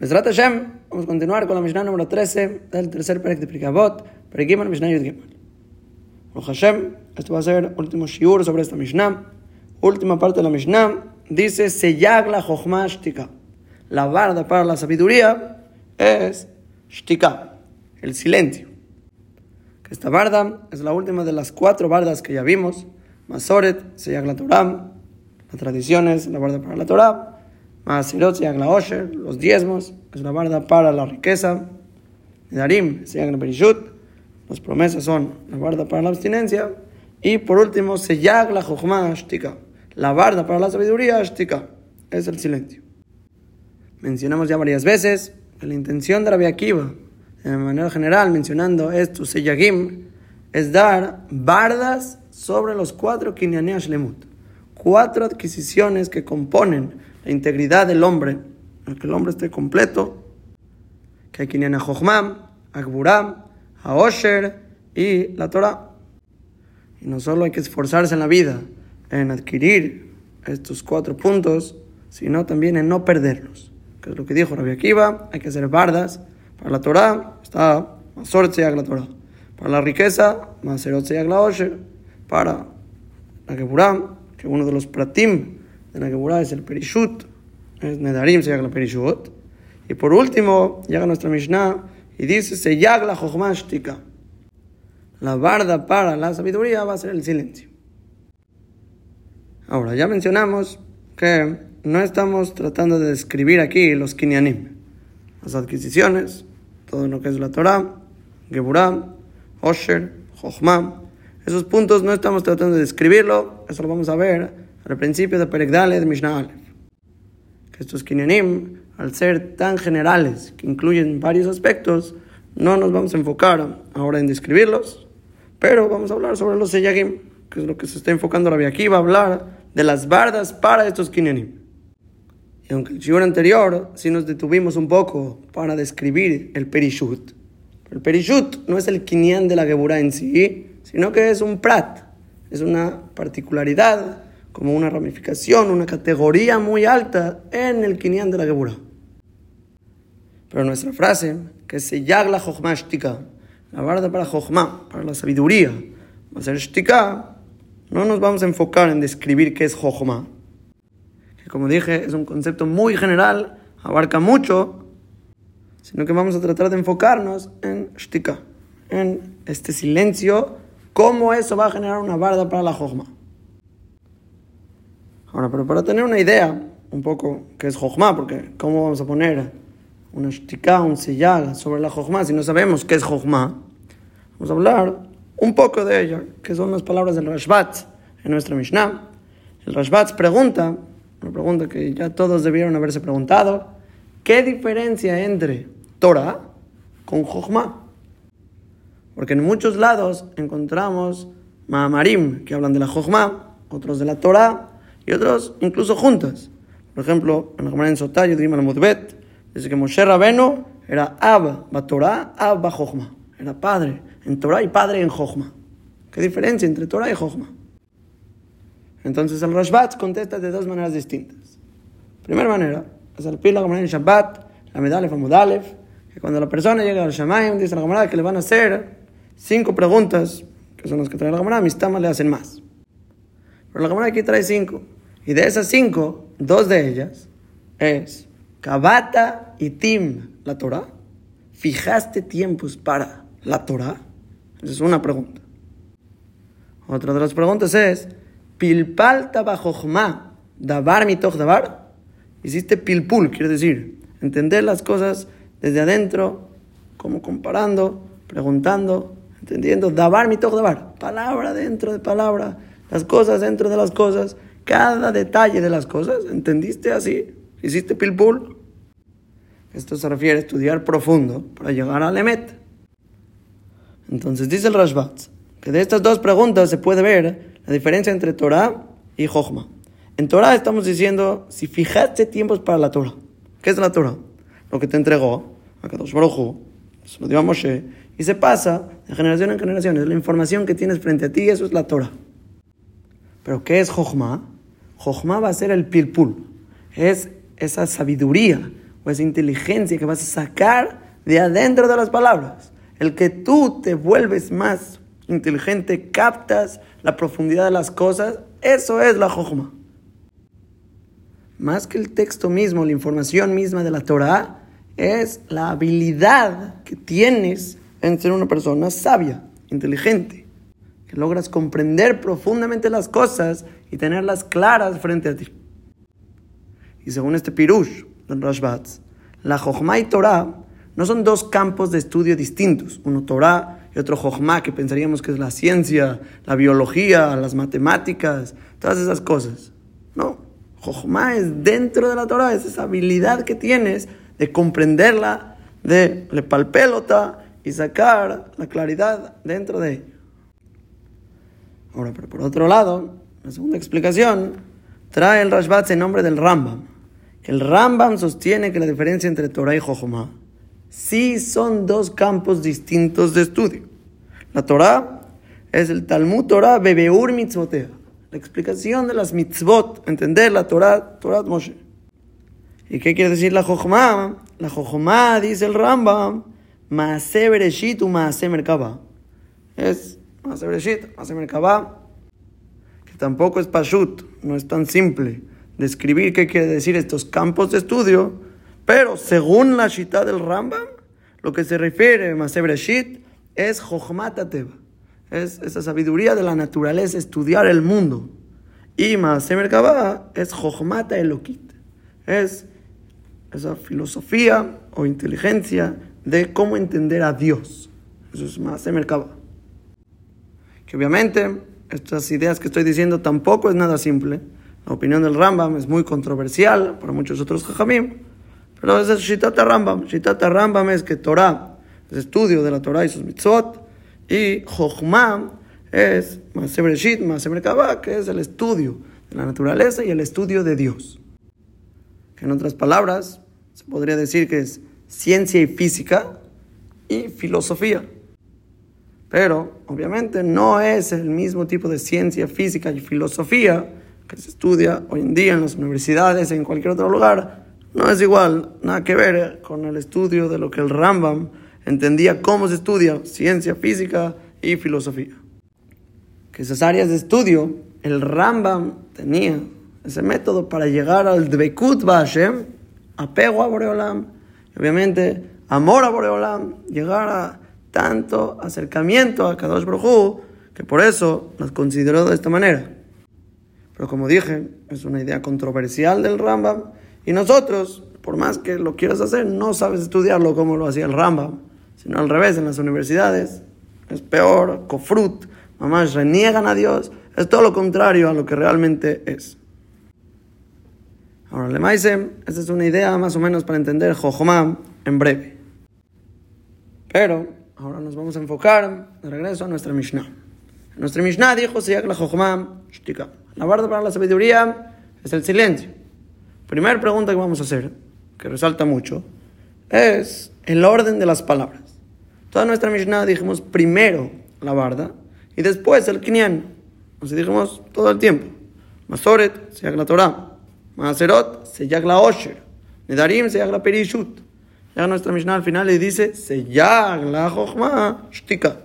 Mesrat Hashem, vamos a continuar con la Mishnah número 13 del tercer Perek de Prikabot, Perekiman Mishnah Yud Gimel. Hashem, esto va a ser último shiur sobre esta Mishnah. Última parte de la Mishnah dice: Seyag la Chochma Shtika. La barda para la sabiduría es Shtika, el silencio. Esta barda es la última de las cuatro bardas que ya vimos: Masoret, Seyag la Torah, la tradición es la barda para la Torah. Masirot se la Osher, los diezmos, es la barda para la riqueza. Darim se la las promesas son la barda para la abstinencia. Y por último, se la Jochma la barda para la sabiduría Shtika, es el silencio. Mencionamos ya varias veces que la intención de la Akiva, de manera general, mencionando estos Seyagim, es dar bardas sobre los cuatro Kinyaneash Lemut, cuatro adquisiciones que componen la integridad del hombre, que el hombre esté completo, que hay quien a Jochmam, a Gburam, a Osher y la Torah. Y no solo hay que esforzarse en la vida en adquirir estos cuatro puntos, sino también en no perderlos. Que es lo que dijo Rabbi Akiva, hay que hacer bardas. Para la Torah está Masorot la Torah. Para la riqueza, Maserot la Osher. Para la Geburam, que uno de los pratim de la Gemara es el Perishut, es Nedarim, se llama Perishut. Y por último, llega nuestra Mishnah y dice, se la Jochmashtika. La barda para la sabiduría va a ser el silencio. Ahora, ya mencionamos que no estamos tratando de describir aquí los kinyanim, las adquisiciones, todo lo que es la Torah, Geburah, Osher, Jochma. Esos puntos no estamos tratando de describirlo, eso lo vamos a ver al principio de Peregdale de Mishnah Aleph. Que estos kinyanim, al ser tan generales, que incluyen varios aspectos, no nos vamos a enfocar ahora en describirlos, pero vamos a hablar sobre los seyagim, que es lo que se está enfocando la aquí va a hablar de las bardas para estos kinyanim. Y aunque el shiur anterior sí nos detuvimos un poco para describir el perishut, el perishut no es el kinyan de la Geburah en sí, sino que es un prat, es una particularidad como una ramificación, una categoría muy alta en el Kinyan de la Gebura. Pero nuestra frase, que se yagla jochma shtika, la barda para jochma, para la sabiduría, va a ser shtika, no nos vamos a enfocar en describir qué es jochma, que como dije es un concepto muy general, abarca mucho, sino que vamos a tratar de enfocarnos en shtika, en este silencio, cómo eso va a generar una barda para la jochma. Ahora, pero para tener una idea un poco qué es Jochma, porque ¿cómo vamos a poner una shtika, un siyag sobre la Jochma si no sabemos qué es Jochma? Vamos a hablar un poco de ella, que son las palabras del Rashbat en nuestra Mishnah. El Rashbat pregunta, una pregunta que ya todos debieron haberse preguntado, ¿qué diferencia entre Torah con Jochma? Porque en muchos lados encontramos Maamarim, que hablan de la Jochma, otros de la Torah, y otros incluso juntas. Por ejemplo, en la Gemara en Sotayo, Dima Mudbet, dice que Moshe Rabeno era Ab Torah, Ab Jochma. Era padre en Torah y padre en Jochma. ¿Qué diferencia entre Torah y Jochma? Entonces el Rashbat contesta de dos maneras distintas. Primera manera, es el pila en Shabbat, la medalef Amudalef, que cuando la persona llega al Shamayim, dice la Gemara que le van a hacer cinco preguntas, que son las que trae la Gemara, mis tamas le hacen más. Pero la Gemara aquí trae cinco. Y de esas cinco, dos de ellas es Kabata y Tim, la Torah. ¿Fijaste tiempos para la Torah? Esa es una pregunta. Otra de las preguntas es, Pilpal tabajochma, dabar mitoch dabar. Hiciste pilpul, quiere decir, entender las cosas desde adentro, como comparando, preguntando, entendiendo, dabar mitoch dabar, palabra dentro de palabra, las cosas dentro de las cosas, cada detalle de las cosas. ¿Entendiste así? ¿Hiciste pilpul? Esto se refiere a estudiar profundo para llegar al Emet. Entonces dice el Rashbat que de estas dos preguntas se puede ver la diferencia entre Torah y Jochma. En Torah estamos diciendo si fijaste tiempos para la Torah. ¿Qué es la Torah? Lo que te entregó a Kadosh Baruj se lo dio a Moshe y se pasa de generación en generación. Es la información que tienes frente a ti, eso es la Torah. Pero ¿qué es Jochma? Jochma va a ser el pilpul. Es esa sabiduría o esa inteligencia que vas a sacar de adentro de las palabras. El que tú te vuelves más inteligente, captas la profundidad de las cosas, eso es la Jochma. Más que el texto mismo, la información misma de la Torah, es la habilidad que tienes en ser una persona sabia, inteligente, logras comprender profundamente las cosas y tenerlas claras frente a ti. Y según este pirush del Rashbatz, la Jochma y Torah no son dos campos de estudio distintos, uno Torah y otro Jochma, que pensaríamos que es la ciencia, la biología, las matemáticas, todas esas cosas. No, Jochma es dentro de la Torah, es esa habilidad que tienes de comprenderla, de le palpelota y sacar la claridad dentro de ella. Ahora, pero por otro lado, la segunda explicación trae el Rashbat en nombre del Rambam. El Rambam sostiene que la diferencia entre Torah y Jochma sí son dos campos distintos de estudio. La Torah es el Talmud Torah Bebeur Mitzvotea, la explicación de las mitzvot, entender la Torah, Torah Moshe. ¿Y qué quiere decir la Jochma? La Jochma, dice el Rambam, Maase Bereshit u Maase Merkaba. Es Maase Merkaba, que tampoco es Pashut, no es tan simple describir qué quiere decir estos campos de estudio, pero según la Shita del Rambam, lo que se refiere a Maase Bereshit es Jochmat Ateva. Es esa sabiduría de la naturaleza, estudiar el mundo. Y Maase es Jochmat Elokit. Es esa filosofía o inteligencia de cómo entender a Dios. Eso es mercado. Que obviamente estas ideas que estoy diciendo tampoco es nada simple. La opinión del Rambam es muy controversial para muchos otros jajamim, pero es Shitata Rambam. Shitata Rambam es que Torah es estudio de la Torah y sus mitzvot, y Jochma es Maseber Shit, Maseber que es el estudio de la naturaleza y el estudio de Dios. Que en otras palabras, se podría decir que es ciencia y física y filosofía. Pero obviamente no es el mismo tipo de ciencia, física y filosofía que se estudia hoy en día en las universidades, en cualquier otro lugar. No es igual, nada que ver con el estudio de lo que el Rambam entendía cómo se estudia ciencia, física y filosofía. Que esas áreas de estudio, el Rambam tenía ese método para llegar al Dvekut Bashem, apego a Boreolam, y obviamente amor a Boreolam, llegar a tanto acercamiento a Kadosh Brojú, que por eso las consideró de esta manera. Pero como dije, es una idea controversial del Rambam, y nosotros, por más que lo quieras hacer, no sabes estudiarlo como lo hacía el Rambam, sino al revés, en las universidades es peor, cofrut, mamás reniegan a Dios, es todo lo contrario a lo que realmente es. Ahora, Lemaisem, esta es una idea más o menos para entender Jojomam en breve. Pero ahora nos vamos a enfocar de regreso a nuestra Mishnah. Nuestra Mishnah dijo: la Jojomam, shtika. La verdad para la sabiduría es el silencio. Primera pregunta que vamos a hacer, que resalta mucho, es el orden de las palabras. Toda nuestra Mishnah dijimos primero la barda y después el kinyan. Así dijimos todo el tiempo. Masoret, se la Torah. Maaserot se la Osher. Nedarim se la Perishut. Ya nuestra Mishnah al final le dice se la Jochma Shtika.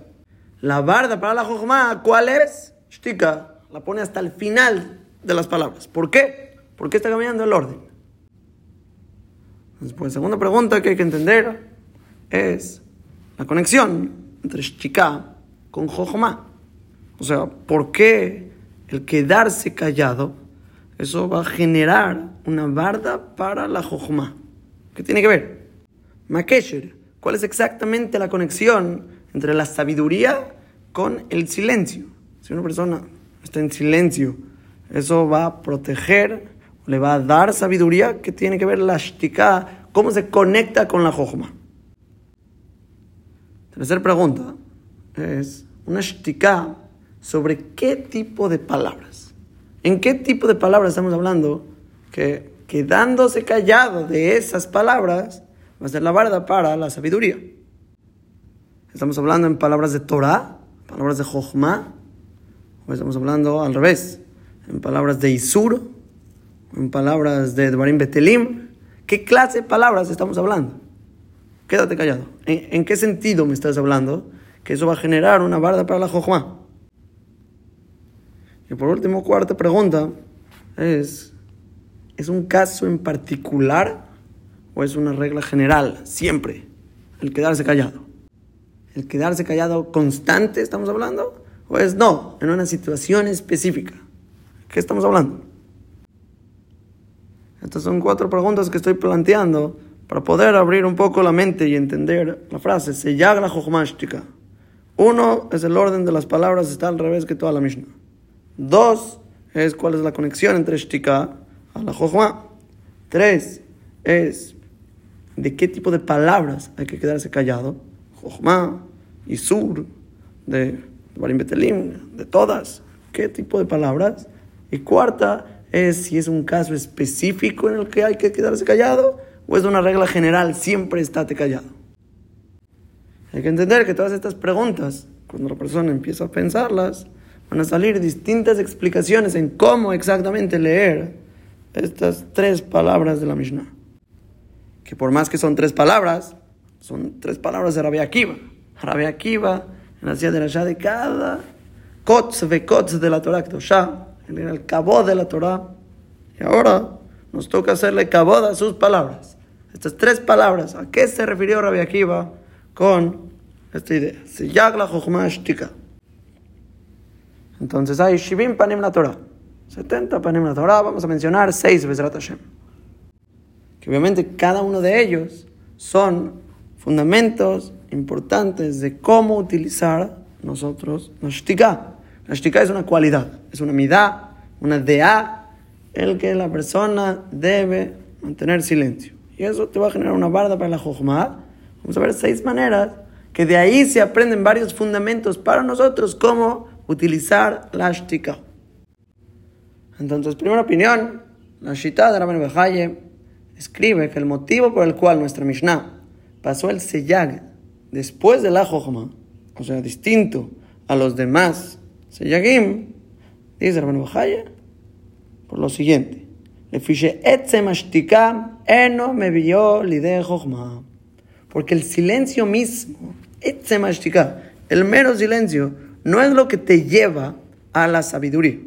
La barda para la Jochma, ¿cuál es? Shtika. La pone hasta el final de las palabras. ¿Por qué? Porque está cambiando el orden. Después, segunda pregunta que hay que entender es la conexión entre Shtika con Jochma. O sea, ¿por qué el quedarse callado eso va a generar una barda para la jojma. ¿Qué tiene que ver? Makesher, ¿cuál es exactamente la conexión entre la sabiduría con el silencio? Si una persona está en silencio, eso va a proteger, le va a dar sabiduría. ¿Qué tiene que ver la shtika? ¿Cómo se conecta con la jojma? Tercera pregunta es una shtika sobre qué tipo de palabras. ¿En qué tipo de palabras estamos hablando? Que quedándose callado de esas palabras va a ser la barda para la sabiduría. Estamos hablando en palabras de Torah, palabras de Jochma, o estamos hablando al revés, en palabras de Isur, en palabras de Dvarim Betelim. ¿Qué clase de palabras estamos hablando? Quédate callado. ¿En, qué sentido me estás hablando? Que eso va a generar una barda para la jojma. Y por último, cuarta pregunta es, ¿es un caso en particular o es una regla general siempre el quedarse callado? ¿El quedarse callado constante estamos hablando? ¿O es no, en una situación específica? ¿Qué estamos hablando? Estas son cuatro preguntas que estoy planteando para poder abrir un poco la mente y entender la frase. Se la jochmashtika. Uno es el orden de las palabras, está al revés que toda la Mishnah. Dos es cuál es la conexión entre shtika a la jochma. Tres es de qué tipo de palabras hay que quedarse callado. Jochma, sur de Barim Betelim, de todas. ¿Qué tipo de palabras? Y cuarta es si es un caso específico en el que hay que quedarse callado o es una regla general, siempre estate callado. Hay que entender que todas estas preguntas, cuando la persona empieza a pensarlas, van a salir distintas explicaciones en cómo exactamente leer estas tres palabras de la Mishnah. Que por más que son tres palabras, son tres palabras de Rabbi Akiva. Rabbi Akiva, en la ciudad de de cada kotz ve kotz de la Torah era el cabo de la Torah. Y ahora nos toca hacerle cabo a sus palabras. Estas tres palabras, ¿a qué se refirió Rabbi Akiva con esta idea? Se yagla shtika. Entonces hay Shivim Panim la Torah. 70 Panim la Torah, vamos a mencionar 6 Bezrat Hashem. Que obviamente cada uno de ellos son fundamentos importantes de cómo utilizar nosotros la shtika. La shtika es una cualidad, es una midá, una dea, el que la persona debe mantener silencio. Y eso te va a generar una barda para la jochma. Vamos a ver seis maneras que de ahí se aprenden varios fundamentos para nosotros cómo utilizar la shtika. Entonces, primera opinión, la shita de Rabban escribe que el motivo por el cual nuestra Mishnah pasó el seyag después de la jochma, o sea, distinto a los demás Seyagim, dice Rabban Bajaya, por lo siguiente. Eno me vio Porque el silencio mismo, el mero silencio, no es lo que te lleva a la sabiduría,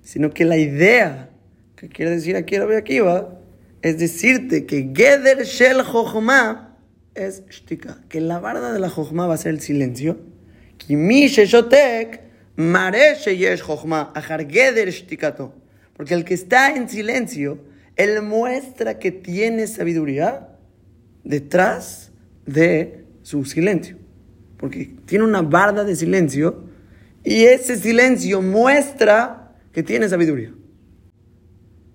sino que la idea que quiere decir aquí Rabbi Akiva es decirte que Geder Shel Jochma es shtika, que la barda de la Jochma va a ser el silencio. Kimi Sheshotek porque el que está en silencio, él muestra que tiene sabiduría detrás de su silencio. Porque tiene una barda de silencio y ese silencio muestra que tiene sabiduría.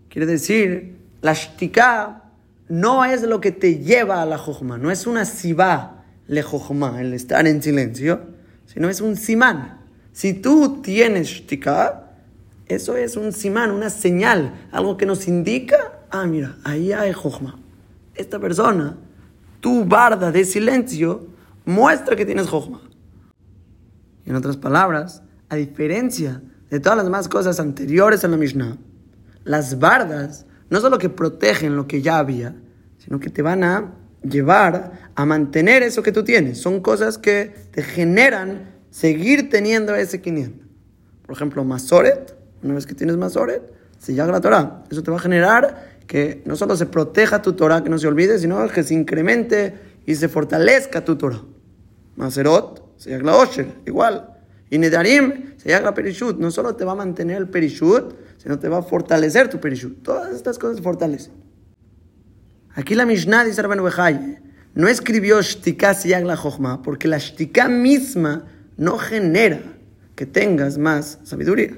Quiere decir, la shtika no es lo que te lleva a la jojma, no es una siba le jojma, el estar en silencio, sino es un simán. Si tú tienes shtika, eso es un simán, una señal, algo que nos indica, ah, mira, ahí hay jochma. Esta persona, tu barda de silencio, muestra que tienes jochma. En otras palabras, a diferencia de todas las demás cosas anteriores en la Mishnah, las bardas no solo que protegen lo que ya había, sino que te van a llevar a mantener eso que tú tienes. Son cosas que te generan seguir teniendo ese 500. Por ejemplo, Masoret, una vez que tienes Masoret, se llama la Torah. Eso te va a generar que no solo se proteja tu Torah, que no se olvide, sino que se incremente y se fortalezca tu Torah. Maserot, se llama la Osher, igual. Y Nedarim, se llama Perishut. No solo te va a mantener el Perishut, sino te va a fortalecer tu Perishut. Todas estas cosas fortalecen. Aquí la Mishnah dice Rabban no escribió Shtika Siyag la Jochma, porque la Shtika misma no genera que tengas más sabiduría,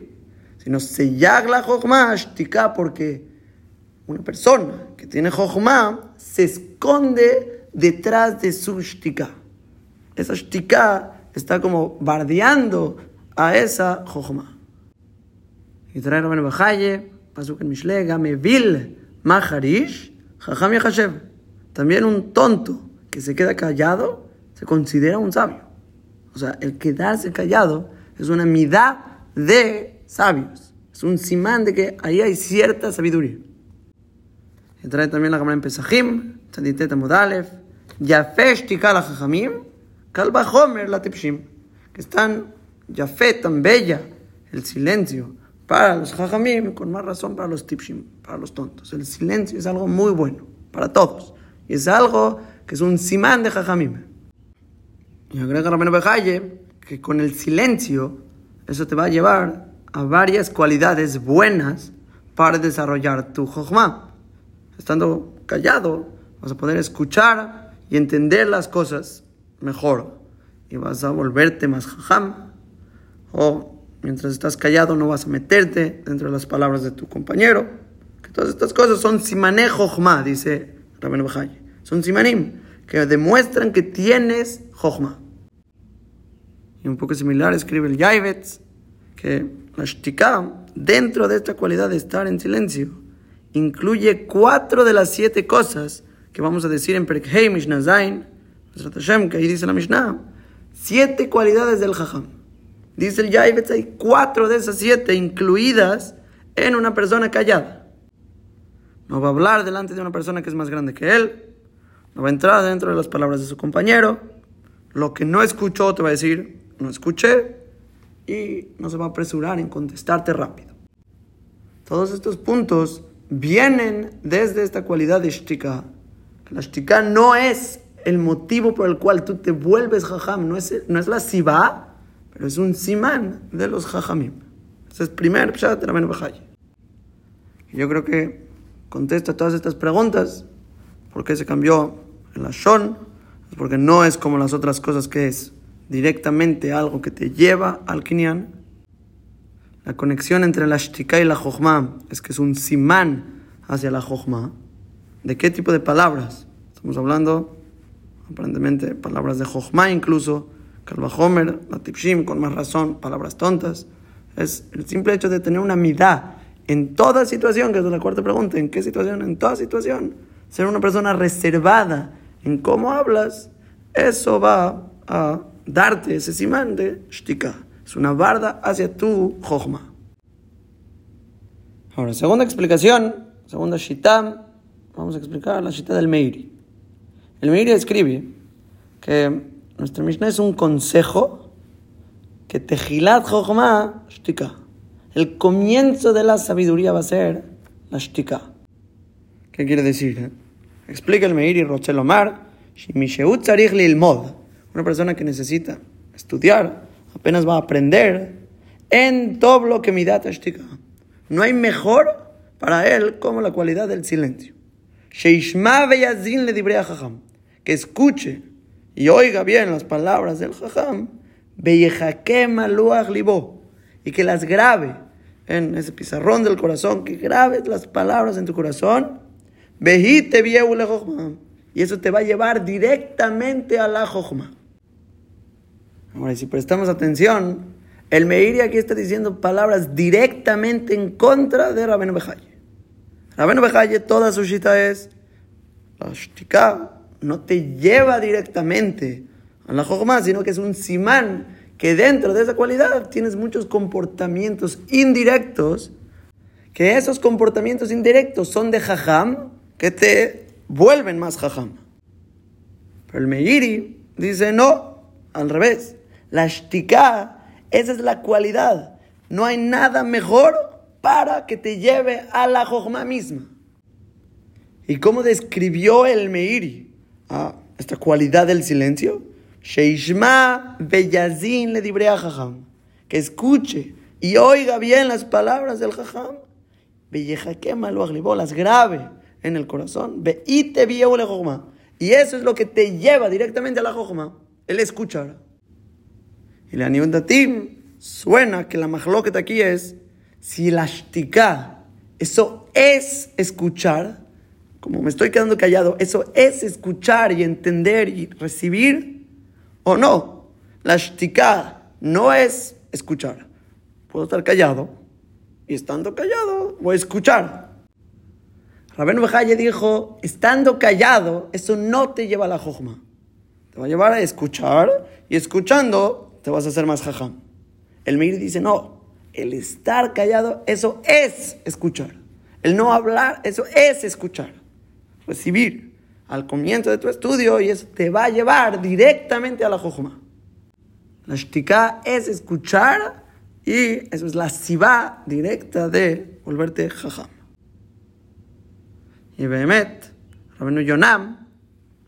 sino se la jochma shtika porque una persona que tiene jochma se esconde detrás de su shtika. Esa shtika está como bardeando a esa jochma. Y trae Rabban Bajaye, Pasuk en Mishlega, Mevil Maharish, Jajam Yachashev. También un tonto que se queda callado se considera un sabio. O sea, el quedarse callado es una midad de sabios. Es un simán de que ahí hay cierta sabiduría. Y trae también la cámara en Pesachim, Tzaditet Amodalef, Yafesh Tikal Jajamim, Kalba Homer la Tipshim, que están Yafet tan bella, el silencio para los Jajamim, con más razón para los Tipshim, para los tontos. El silencio es algo muy bueno para todos. Y es algo que es un simán de Jajamim. Y agrega Rabenu Bejaye que con el silencio eso te va a llevar a varias cualidades buenas para desarrollar tu Jochma. Estando callado, vas a poder escuchar y entender las cosas mejor. Y vas a volverte más jajam. O mientras estás callado no vas a meterte dentro de las palabras de tu compañero. Que todas estas cosas son simané dice Rabenu Bejaye. Son simanim que demuestran que tienes jochma. Y un poco similar escribe el Yaivetz que la shtika, dentro de esta cualidad de estar en silencio, incluye cuatro de las siete cosas que vamos a decir en Perkhei Mishnah Zain, que ahí dice la Mishnah, siete cualidades del Jajam. Dice el Yaivetz, hay cuatro de esas siete incluidas en una persona callada. No va a hablar delante de una persona que es más grande que él, no va a entrar dentro de las palabras de su compañero, lo que no escuchó te va a decir, no escuché, y no se va a apresurar en contestarte rápido. Todos estos puntos vienen desde esta cualidad de shtika. La shtika no es el motivo por el cual tú te vuelves jajam, no es, no es la siba, pero es un simán de los jajamim. Ese es el primer pshat de la Yo creo que contesta todas estas preguntas. ¿Por qué se cambió en la shon? Porque no es como las otras cosas que es directamente algo que te lleva al kinyan. La conexión entre la shtika y la jochma es que es un simán hacia la jochma. ¿De qué tipo de palabras? Estamos hablando, aparentemente, palabras de jochma incluso, kalvahomer, la tipshim, con más razón, palabras tontas. Es el simple hecho de tener una midá en toda situación, que es la cuarta pregunta, ¿en qué situación? En toda situación. Ser una persona reservada en cómo hablas, eso va a darte ese simán de shtika. Es una barda hacia tu jochma. Ahora, segunda explicación, segunda shita, vamos a explicar la shita del Meiri. El Meiri escribe que nuestra Mishnah es un consejo que tejilat jochma shtika. El comienzo de la sabiduría va a ser la shtika. ¿Qué quiere decir? Explica el Meiri Rochel Omar. Una persona que necesita estudiar, apenas va a aprender en todo lo que mi data No hay mejor para él como la cualidad del silencio. Que escuche y oiga bien las palabras del jajam. Y que las grabe en ese pizarrón del corazón, que grabes las palabras en tu corazón. Y eso te va a llevar directamente a la jojma. Ahora, si prestamos atención, el Meiri aquí está diciendo palabras directamente en contra de Rabenu Bejaye. Rabenu Bejaye, toda su shita es, la shtika no te lleva directamente a la jojma, sino que es un simán que dentro de esa cualidad tienes muchos comportamientos indirectos, que esos comportamientos indirectos son de jajam, que te vuelven más jajam. Pero el Meiri dice, no, al revés. La shtika, esa es la cualidad. No hay nada mejor para que te lleve a la jojma misma. ¿Y cómo describió el Meiri a esta cualidad del silencio? Sheishma beyazin le dibre a jajam. Que escuche y oiga bien las palabras del jajam. lo las grave en el corazón. Y eso es lo que te lleva directamente a la jojma. El escuchar. Y la Datim suena que la mahloket aquí es si la shtika, eso es escuchar, como me estoy quedando callado, eso es escuchar y entender y recibir, o no. La shtika no es escuchar. Puedo estar callado y estando callado voy a escuchar. Rabén Bejaye dijo, estando callado, eso no te lleva a la jojma. Te va a llevar a escuchar y escuchando te vas a hacer más jajam. El Meir dice, no, el estar callado, eso es escuchar. El no hablar, eso es escuchar. Recibir al comienzo de tu estudio y eso te va a llevar directamente a la Jojuma. La shtika es escuchar y eso es la siva directa de volverte jajam. Y Behemet, Rabenu Yonam,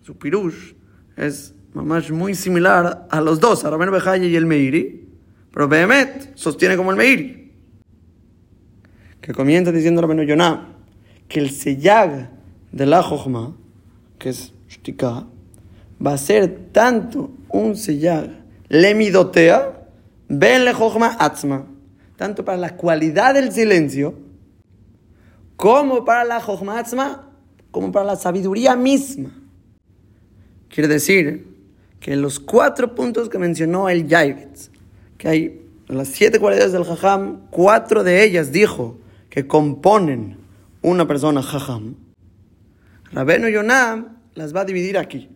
su pirush, es muy similar a los dos, a Rabenu Bejaye y el Meiri, pero Behemet sostiene como el Meiri. Que comienza diciendo Rabenu Yonam que el seyag de la Jochma, que es shtika, va a ser tanto un seyag lemidotea, ben le Jochma atzma, tanto para la cualidad del silencio, como para la Jochma atzma, como para la sabiduría misma. Quiere decir que los cuatro puntos que mencionó el Yaivitz, que hay las siete cualidades del Jajam, cuatro de ellas dijo que componen una persona Jajam. Rabeno Yonah las va a dividir aquí.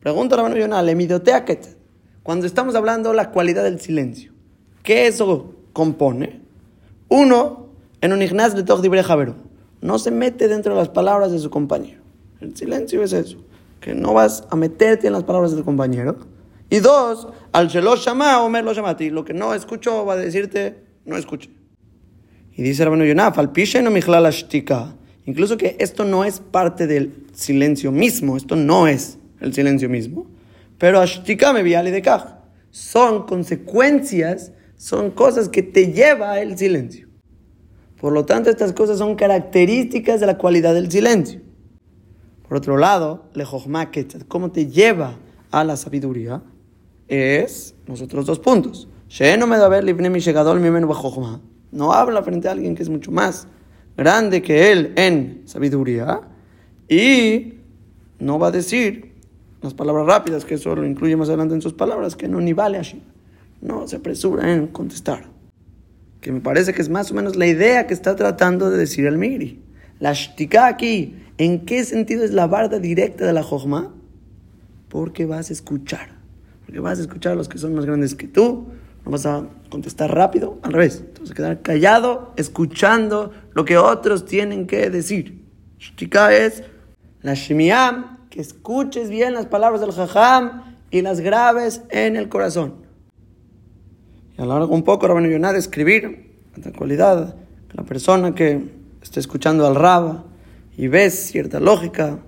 Pregunta Rabeno Yonah, le midoteaket. Cuando estamos hablando la cualidad del silencio, ¿qué eso compone? Uno, en un ignaz de Tog no se mete dentro de las palabras de su compañero. El silencio es eso que no vas a meterte en las palabras de tu compañero. Y dos, al Shelo Shama, Omer lo Shamati, lo que no escucho va a decirte, no escuche. Y dice Rabino Yonaf, al pishe no la shtika. Incluso que esto no es parte del silencio mismo, esto no es el silencio mismo. Pero me viale de kaj. Son consecuencias, son cosas que te lleva el silencio. Por lo tanto, estas cosas son características de la cualidad del silencio. Por otro lado, cómo te lleva a la sabiduría, es los otros dos puntos. No habla frente a alguien que es mucho más grande que él en sabiduría y no va a decir las palabras rápidas, que eso lo incluye más adelante en sus palabras, que no ni vale así. No se apresura en contestar. Que me parece que es más o menos la idea que está tratando de decir el. La shtika aquí ¿En qué sentido es la barda directa de la Jojma? Porque vas a escuchar. Porque vas a escuchar a los que son más grandes que tú. No vas a contestar rápido. Al revés. Te vas a quedar callado, escuchando lo que otros tienen que decir. Shtika es la Shemiam, que escuches bien las palabras del Jajam y las graves en el corazón. Y a lo largo un poco, Rabino Yonah, escribir la cualidad la persona que está escuchando al Rab y ves cierta lógica,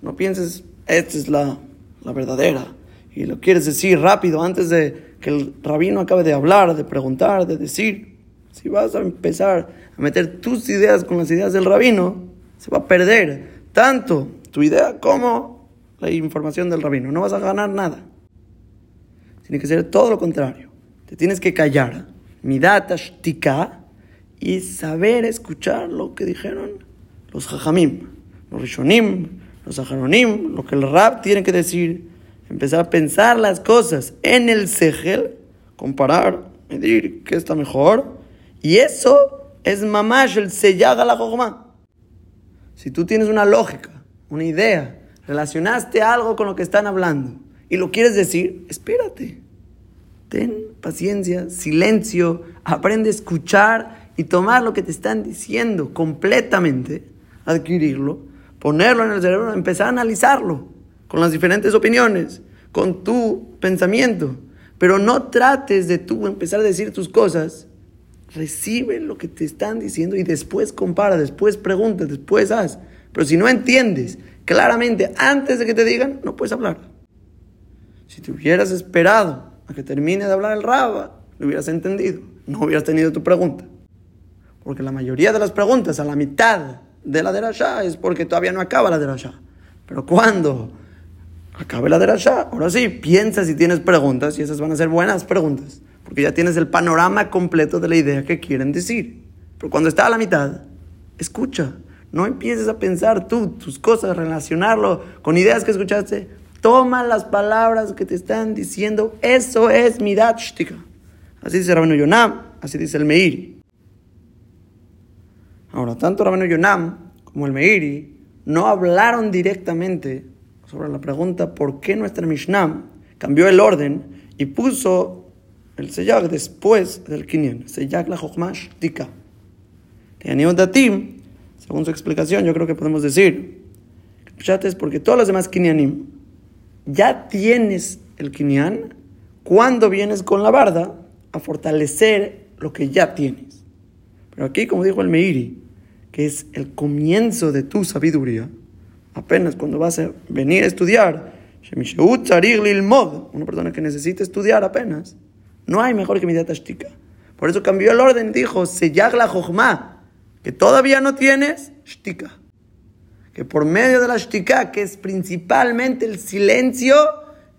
no pienses, esta es la, la verdadera, y lo quieres decir rápido antes de que el rabino acabe de hablar, de preguntar, de decir. Si vas a empezar a meter tus ideas con las ideas del rabino, se va a perder tanto tu idea como la información del rabino. No vas a ganar nada. Tiene que ser todo lo contrario. Te tienes que callar, midata shtika, y saber escuchar lo que dijeron los jajamim, los rishonim, los ajaronim, lo que el rap tiene que decir, empezar a pensar las cosas en el segel, comparar, medir qué está mejor, y eso es mamash el sellaga la jojma. Si tú tienes una lógica, una idea, relacionaste algo con lo que están hablando y lo quieres decir, espérate. Ten paciencia, silencio, aprende a escuchar y tomar lo que te están diciendo completamente adquirirlo, ponerlo en el cerebro, empezar a analizarlo con las diferentes opiniones, con tu pensamiento. Pero no trates de tú empezar a decir tus cosas. Recibe lo que te están diciendo y después compara, después pregunta, después haz. Pero si no entiendes claramente antes de que te digan, no puedes hablar. Si te hubieras esperado a que termine de hablar el raba, lo hubieras entendido. No hubieras tenido tu pregunta. Porque la mayoría de las preguntas, a la mitad de la derashá es porque todavía no acaba la derashá. Pero cuando acabe la derashá, ahora sí, piensa si tienes preguntas y esas van a ser buenas preguntas, porque ya tienes el panorama completo de la idea que quieren decir. Pero cuando está a la mitad, escucha. No empieces a pensar tú tus cosas, relacionarlo con ideas que escuchaste. Toma las palabras que te están diciendo. Eso es midat Así dice Rabino Yonam, así dice el Meiri. Ahora, tanto Rabino Yonam como el Meiri no hablaron directamente sobre la pregunta por qué nuestra Mishnah cambió el orden y puso el Seyag después del Kinyan, Seyag la Jochmash Tika. Datim, según su explicación, yo creo que podemos decir Pshat es porque todos los demás kinyanim ya tienes el kinyan cuando vienes con la barda a fortalecer lo que ya tienes. Pero aquí, como dijo el Meiri, que es el comienzo de tu sabiduría, apenas cuando vas a venir a estudiar, una persona que necesita estudiar apenas, no hay mejor que Midat Ashtika. Por eso cambió el orden, dijo, Seyag la Jochma, que todavía no tienes, Shtika. Que por medio de la Shtika, que es principalmente el silencio,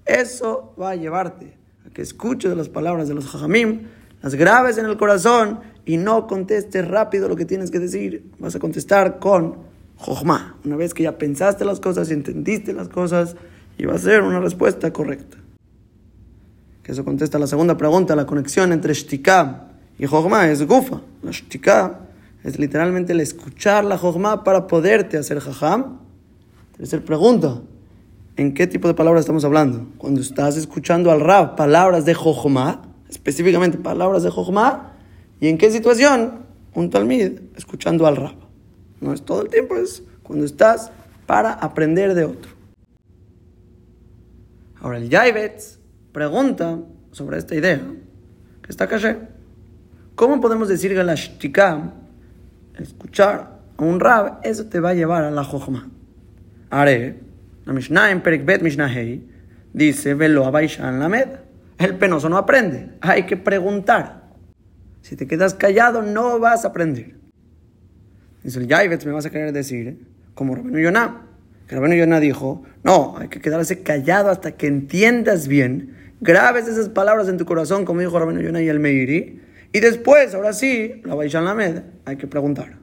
eso va a llevarte a que escuches las palabras de los Jajamim, las graves en el corazón y no contestes rápido lo que tienes que decir. Vas a contestar con Jochma. Una vez que ya pensaste las cosas y entendiste las cosas, va a ser una respuesta correcta. Que eso contesta la segunda pregunta, la conexión entre Shtika y Jochma es Gufa. La Shtika es literalmente el escuchar la Jochma para poderte hacer Jajam. Tercera pregunta, ¿en qué tipo de palabras estamos hablando? Cuando estás escuchando al Rab palabras de Jochma, específicamente palabras de Jochma, ¿y en qué situación? Un Talmid escuchando al Rab. No es todo el tiempo, es cuando estás para aprender de otro. Ahora el Yaibetz pregunta sobre esta idea, que está caché. ¿Cómo podemos decir que la shtika, escuchar a un rab, eso te va a llevar a la jochma? Are, la Mishnah en Perikbet Mishnah dice, velo a en la med. El penoso no aprende, hay que preguntar. Si te quedas callado, no vas a aprender. Dice el Yaibetz, me vas a querer decir, como Rabenu Yonah. Que Rabenu Yonah dijo, no, hay que quedarse callado hasta que entiendas bien, grabes esas palabras en tu corazón, como dijo Rabenu Yonah y el Meiri, y después, ahora sí, la Baishan Lamed, hay que preguntar.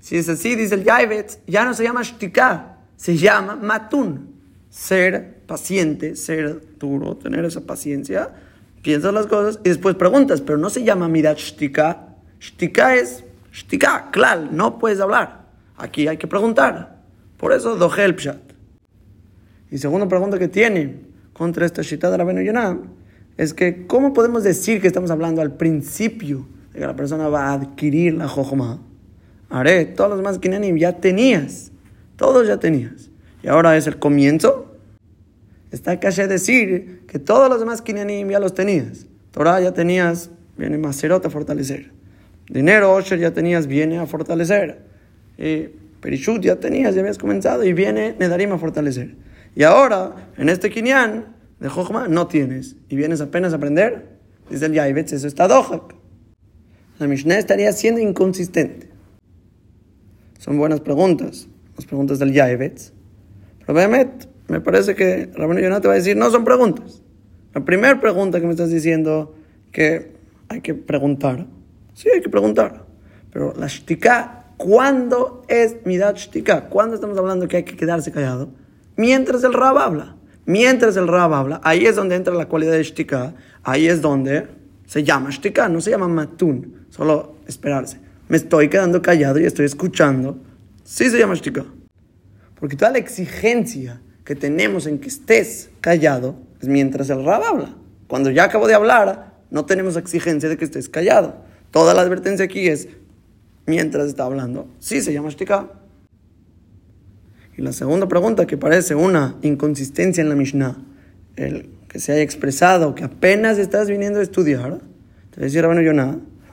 Si es así, dice el Yaivetz, ya no se llama shtika, se llama matun. Ser paciente, ser duro, tener esa paciencia, piensas las cosas y después preguntas, pero no se llama midat shtika. Shtika es shtika, claro, no puedes hablar. Aquí hay que preguntar. Por eso doje el pshat. Y segunda pregunta que tiene contra esta shita de la Yonah es que ¿cómo podemos decir que estamos hablando al principio de que la persona va a adquirir la jochma? Haré, todos los demás kinanim ya tenías, todos ya tenías. Y ahora es el comienzo. Está casi decir que todos los demás kinanim ya los tenías. Torah ya tenías, viene Maserot a fortalecer. Dinero, Osher ya tenías, viene a fortalecer. Y Perishut ya tenías, ya habías comenzado y viene Nedarim a fortalecer. Y ahora, en este Kinyan de Jochma, no tienes y vienes apenas a aprender. Dice el Yaibetz, eso está Dohak. La Mishnah estaría siendo inconsistente. Son buenas preguntas, las preguntas del Yaibetz. Pero obviamente, me parece que Rabino Yonah te va a decir, no son preguntas. La primera pregunta que me estás diciendo que hay que preguntar. Sí, hay que preguntar. Pero la shtika ¿Cuándo es Midat Shtika? ¿Cuándo estamos hablando que hay que quedarse callado? Mientras el Rab habla. Mientras el Rab habla, ahí es donde entra la cualidad de Shtika. Ahí es donde se llama Shtika, no se llama Matun. Solo esperarse. Me estoy quedando callado y estoy escuchando. Sí se llama Shtika. Porque toda la exigencia que tenemos en que estés callado es mientras el Rab habla. Cuando ya acabo de hablar, no tenemos exigencia de que estés callado. Toda la advertencia aquí es mientras está hablando. Sí se llama shtika. Y la segunda pregunta, que parece una inconsistencia en la Mishnah, el que se haya expresado que apenas estás viniendo a estudiar, te decía.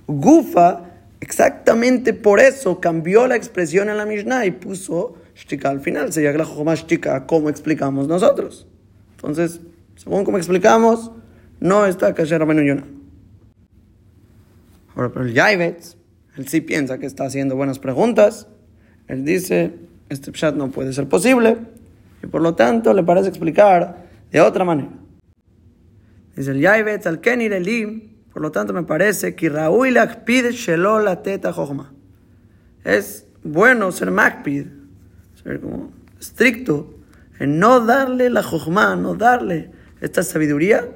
Gufa, exactamente por eso cambió la expresión en la Mishnah y puso shtika al final. Se llama más shtika, como explicamos nosotros. Entonces, según como explicamos, no está Kasher Rabenu Yonah. Ahora, pero el Yaibetz él sí piensa que está haciendo buenas preguntas. Él dice, este chat no puede ser posible. Y por lo tanto le parece explicar de otra manera. Dice el Yaibetz al Kenir Elim, por lo tanto me parece que Raúl pide Shelo la teta Jochma. Es bueno ser Makpid, ser como estricto, en no darle la Jochma, no darle esta sabiduría,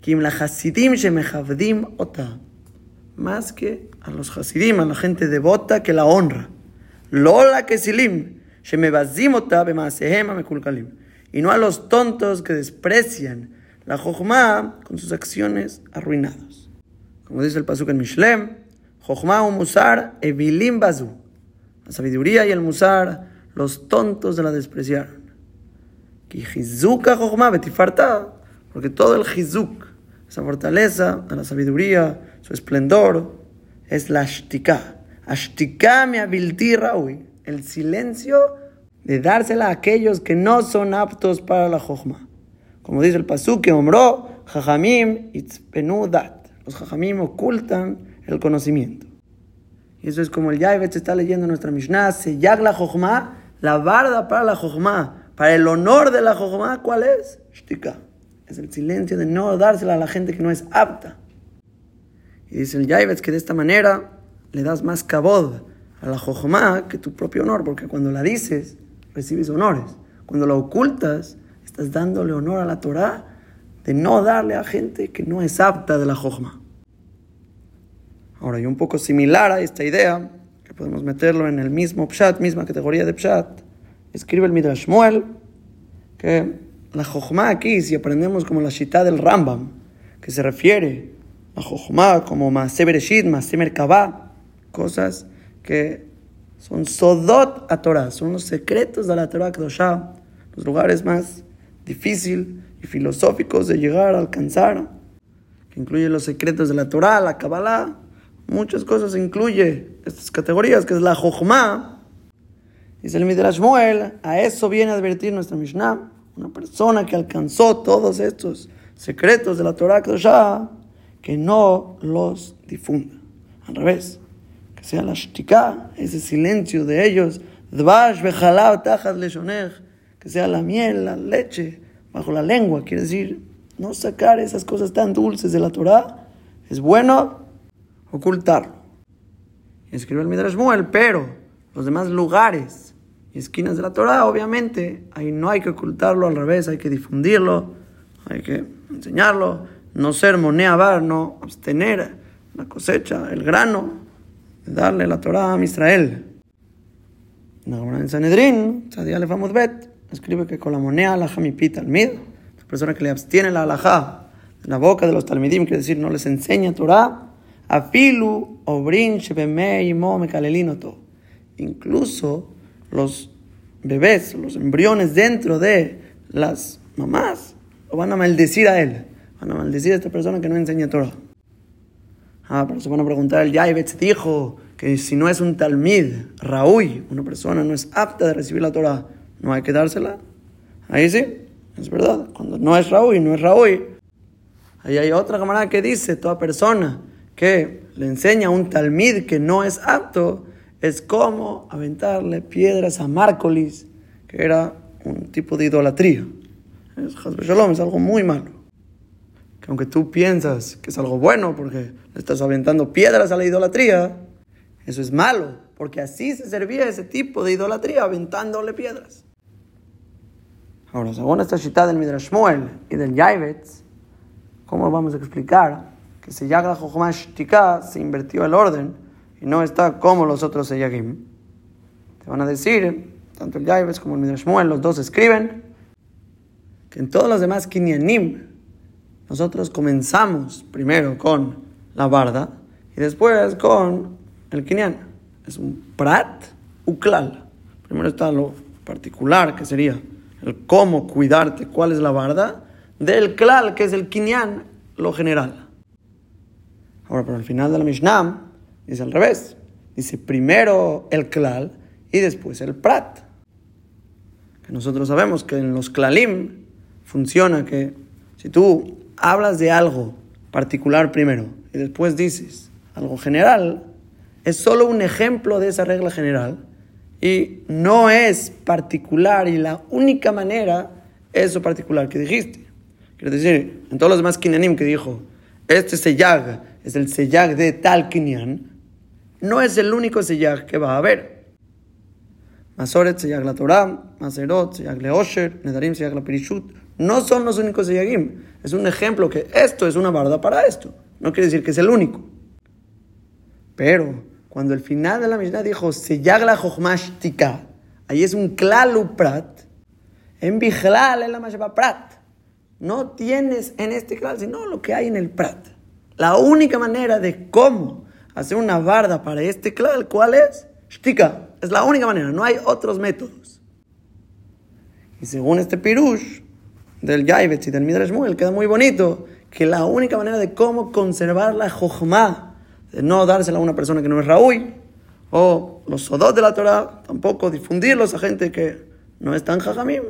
Kim la Hasidim Shemechavdim Ota más que a los Hasidim, a la gente devota que la honra. Lola que silim, y no a los tontos que desprecian la jochma con sus acciones arruinadas. Como dice el pasuk en Mishlem, jochma o musar evilim bazu. La sabiduría y el musar los tontos la despreciaron. Porque todo el Hizuk, esa fortaleza de la sabiduría, su esplendor, es la Ashtika. Ashtika me raui. El silencio de dársela a aquellos que no son aptos para la Jochma. Como dice el Pasuk que ombró, Jajamim itzpenudat. Los Jajamim ocultan el conocimiento. Y eso es como el se está leyendo en nuestra Mishnah, Seyag la Jochma, la barda para la Jochma, para el honor de la Jochma, ¿cuál es? Shtika. Es el silencio de no dársela a la gente que no es apta. Y dice el que de esta manera le das más cabod a la Jochma que tu propio honor, porque cuando la dices, recibes honores. Cuando la ocultas, estás dándole honor a la Torah de no darle a gente que no es apta de la Jochma. Ahora, y un poco similar a esta idea, que podemos meterlo en el mismo Pshat, misma categoría de Pshat, escribe el Midrash Muel que la Jochma aquí, si aprendemos como la Shita del Rambam, que se refiere a Jochma como Maase Bereshit, cosas que son Sodot a Torah, son los secretos de la Torah Kedoshah, los lugares más difíciles y filosóficos de llegar a alcanzar, que incluye los secretos de la Torah, la Kabbalah, muchas cosas incluye estas categorías, que es la Jochma. Dice el Midrash Moel, a eso viene a advertir nuestra Mishnah, una persona que alcanzó todos estos secretos de la Torah Kedoshah, que no los difunda. Al revés, que sea la shtika, ese silencio de ellos, que sea la miel, la leche bajo la lengua, quiere decir, no sacar esas cosas tan dulces de la Torah, es bueno ocultarlo. Escribió el Midrash Muel, pero los demás lugares y esquinas de la Torah, obviamente, ahí no hay que ocultarlo, al revés, hay que difundirlo, hay que enseñarlo, no ser moneda no abstener la cosecha, el grano, de darle la Torah a Israel. En Sanedrín, Bet, escribe que con la moneda la jamipita al mid, la persona que le abstiene la alajá en la boca de los talmidim, quiere decir, no les enseña Torah, Afilu, obrin, shebemei, mo, mekalelinoto. Incluso los bebés, los embriones dentro de las mamás, lo van a maldecir a él. Van a maldecir a esta persona que no enseña Torah. Ah, pero se van a preguntar, el Yaibetz dijo que si no es un talmid, Raúl, una persona no es apta de recibir la Torah, no hay que dársela. Ahí sí, es verdad. Cuando no es Raúl, no es Raúl. Ahí hay otra camarada que dice, toda persona que le enseña a un talmid que no es apto, es como aventarle piedras a Márcolis, que era un tipo de idolatría. Es, es algo muy malo. Que aunque tú piensas que es algo bueno porque le estás aventando piedras a la idolatría, eso es malo, porque así se servía ese tipo de idolatría, aventándole piedras. Ahora, según esta cita del Midrash Muel y del Yaivetz, ¿cómo vamos a explicar que se la Shtika se invirtió el orden y no está como los otros Seyagim. Te van a decir, tanto el Yaives como el Midrash los dos escriben, que en todos los demás Kinyanim, nosotros comenzamos primero con la barda y después con el Kinyan. Es un prat uklal. Primero está lo particular, que sería el cómo cuidarte, cuál es la barda, del klal, que es el Kinyan, lo general. Ahora, pero al final de la Mishnah dice al revés. Dice primero el klal y después el prat. Que nosotros sabemos que en los klalim funciona que si tú hablas de algo particular primero y después dices algo general, es solo un ejemplo de esa regla general y no es particular y la única manera es eso particular que dijiste. Quiere decir, en todos los demás kinanim que dijo, este se llaga es el seyag de tal no es el único seyag que va a haber. Masoret, seyag la Torah, Maserot, seyag le Osher, Nedarim, seyag la Pirishut, no son los únicos seyagim. Es un ejemplo que esto es una barda para esto. No quiere decir que es el único. Pero cuando el final de la Mishnah dijo seyag la Jochmash Tika, ahí es un klalu prat, en Bichlal en la prat. No tienes en este klal, sino lo que hay en el prat. La única manera de cómo hacer una barda para este clal, ¿cuál es? Shtika. Es la única manera, no hay otros métodos. Y según este pirush del Yaivetz y del Midrash Muel, queda muy bonito que la única manera de cómo conservar la Jochma, de no dársela a una persona que no es Raúl, o los sodot de la Torah, tampoco difundirlos a gente que no es tan jajamim.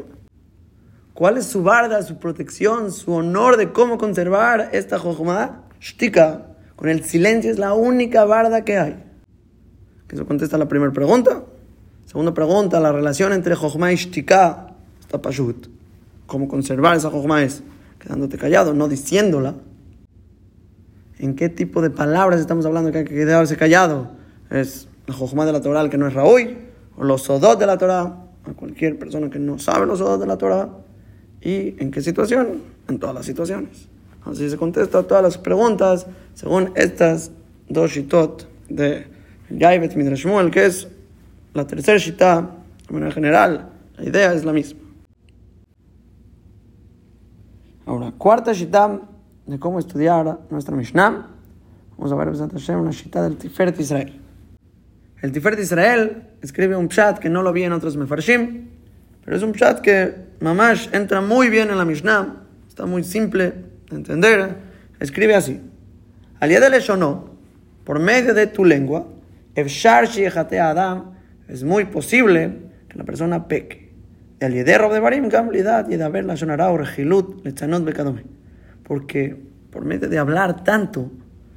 ¿Cuál es su barda, su protección, su honor de cómo conservar esta Jochma? Shtika, con el silencio es la única barda que hay. Que eso contesta la primera pregunta. Segunda pregunta, la relación entre Jochma y Shtika está pashut. ¿Cómo conservar esa Jochma es? Quedándote callado, no diciéndola. ¿En qué tipo de palabras estamos hablando que hay que quedarse callado? Es la Jochma de la Torah, que no es Raúl, o los Sodot de la Torah, a cualquier persona que no sabe los Sodot de la Torah. ¿Y en qué situación? En todas las situaciones. Así se contesta todas las preguntas según estas dos shitot de Yaivet Midrash que es la tercera shita, de manera general, la idea es la misma. Ahora, cuarta shita de cómo estudiar nuestra Mishnah. Vamos a ver una shita del Tiferet Israel. El Tiferet Israel escribe un pshat que no lo vi en otros mefarshim, pero es un pshat que mamash entra muy bien en la Mishnah, está muy simple de entender. Escribe así: Aliadele no, por medio de tu lengua, Efshar Adam, es muy posible que la persona peque. Alieder de Barim, Gamlidad, y de haber la sonará o regilut, lechanot bekadome. Porque por medio de hablar tanto,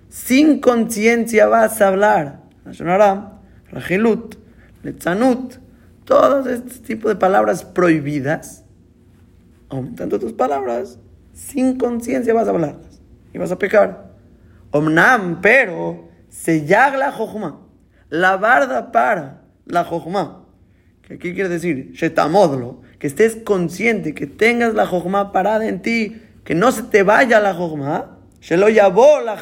sin conciencia vas a hablar. La sonará, regilut, lechanut, todos estos tipos de palabras prohibidas, aumentando tus palabras, sin conciencia vas a hablarlas y vas a pecar. Omnam, pero se la jojma, la barda para la jojma. Que aquí quiere decir, shetamodlo, que estés consciente, que tengas la jojma parada en ti, que no se te vaya la jojma. Se lo llevó la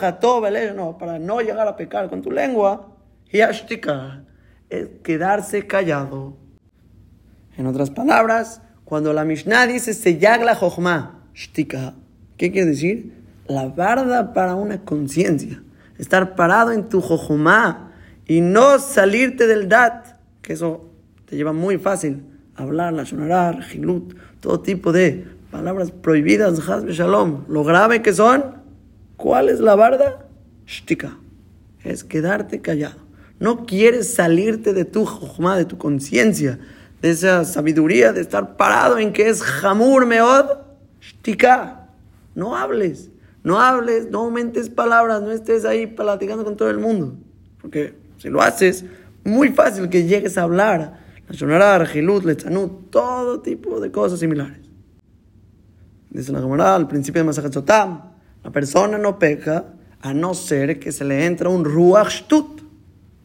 no, para no llegar a pecar con tu lengua. Y ashtika es quedarse callado. En otras palabras, cuando la Mishnah dice sellag la jochma, shtika, ¿qué quiere decir? La barda para una conciencia. Estar parado en tu jochma y no salirte del dat, que eso te lleva muy fácil. Hablar, la shonarar, jilut, todo tipo de palabras prohibidas, shalom. Lo grave que son, ¿cuál es la barda? Shtika. Es quedarte callado. No quieres salirte de tu jochma, de tu conciencia de esa sabiduría de estar parado en que es jamur meod, shtika. No hables, no hables, no aumentes palabras, no estés ahí platicando con todo el mundo. Porque si lo haces, muy fácil que llegues a hablar. La shonarar, gilut, lechanut, todo tipo de cosas similares. Dice la Gemara al principio de Masachet Sotam, la persona no peca a no ser que se le entra un ruach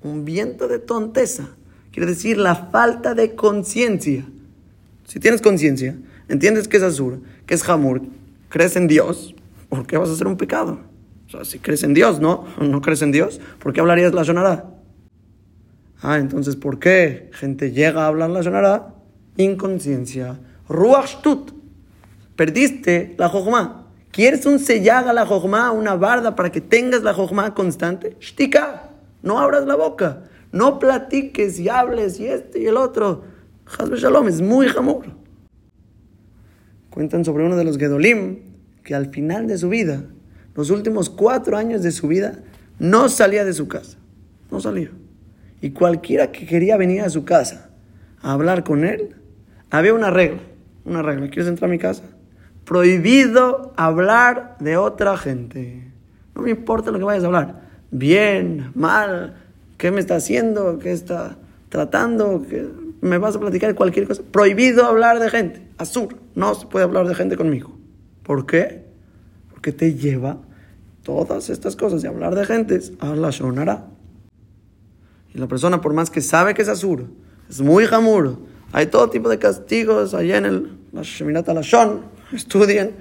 un viento de tonteza Quiere decir la falta de conciencia. Si tienes conciencia, entiendes que es azur, que es hamur, crees en Dios, ¿por qué vas a hacer un pecado? O sea, si crees en Dios, ¿no? ¿No crees en Dios? ¿Por qué hablarías la sonará? Ah, entonces, ¿por qué gente llega a hablar la sonará? Inconsciencia. Ruach Perdiste la jojma. ¿Quieres un sellaga la jojma, una barda para que tengas la jojma constante? Shtika. No abras la boca. No platiques y hables y este y el otro. Hazbe Shalom es muy jamur. Cuentan sobre uno de los Gedolim que al final de su vida, los últimos cuatro años de su vida, no salía de su casa. No salía. Y cualquiera que quería venir a su casa a hablar con él, había una regla. Una regla. ¿Quieres entrar a mi casa? Prohibido hablar de otra gente. No me importa lo que vayas a hablar. Bien, mal, ¿Qué me está haciendo? ¿Qué está tratando? ¿Qué? ¿Me vas a platicar cualquier cosa? Prohibido hablar de gente. Azur. No se puede hablar de gente conmigo. ¿Por qué? Porque te lleva todas estas cosas de hablar de gente a la shonara. Y la persona, por más que sabe que es azur, es muy jamur. Hay todo tipo de castigos allá en el, la Sheminata Lashon. Estudian,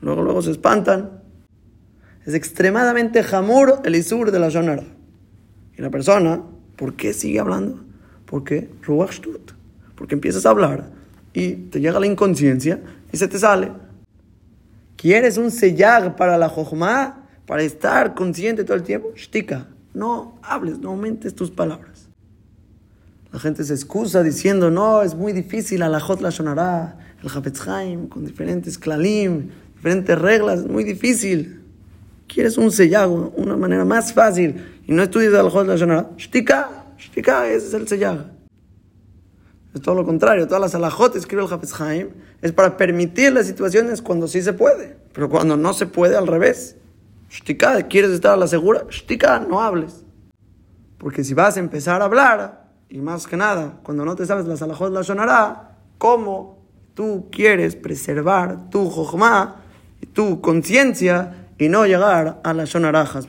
luego, luego se espantan. Es extremadamente jamur el isur de la shonara. Y la persona, ¿por qué sigue hablando? Porque porque empiezas a hablar y te llega la inconsciencia y se te sale. ¿Quieres un sellar para la jojma? Para estar consciente todo el tiempo? Shtika. No hables, no aumentes tus palabras. La gente se excusa diciendo, no, es muy difícil, la jot la sonará, el Hafetz Haim, con diferentes klalim, diferentes reglas, es muy difícil. Quieres un sellago, una manera más fácil, y no estudias al Jod la Shonara, shtika, shtika, ese es el sellago. Es todo lo contrario, todas las alajot, escribe el Hafez es para permitir las situaciones cuando sí se puede, pero cuando no se puede, al revés. Shtika, ¿quieres estar a la segura? Shtika, no hables. Porque si vas a empezar a hablar, y más que nada, cuando no te sabes las alajot la sonará, ¿cómo tú quieres preservar tu jochma y tu conciencia y no llegar a las sonarajas,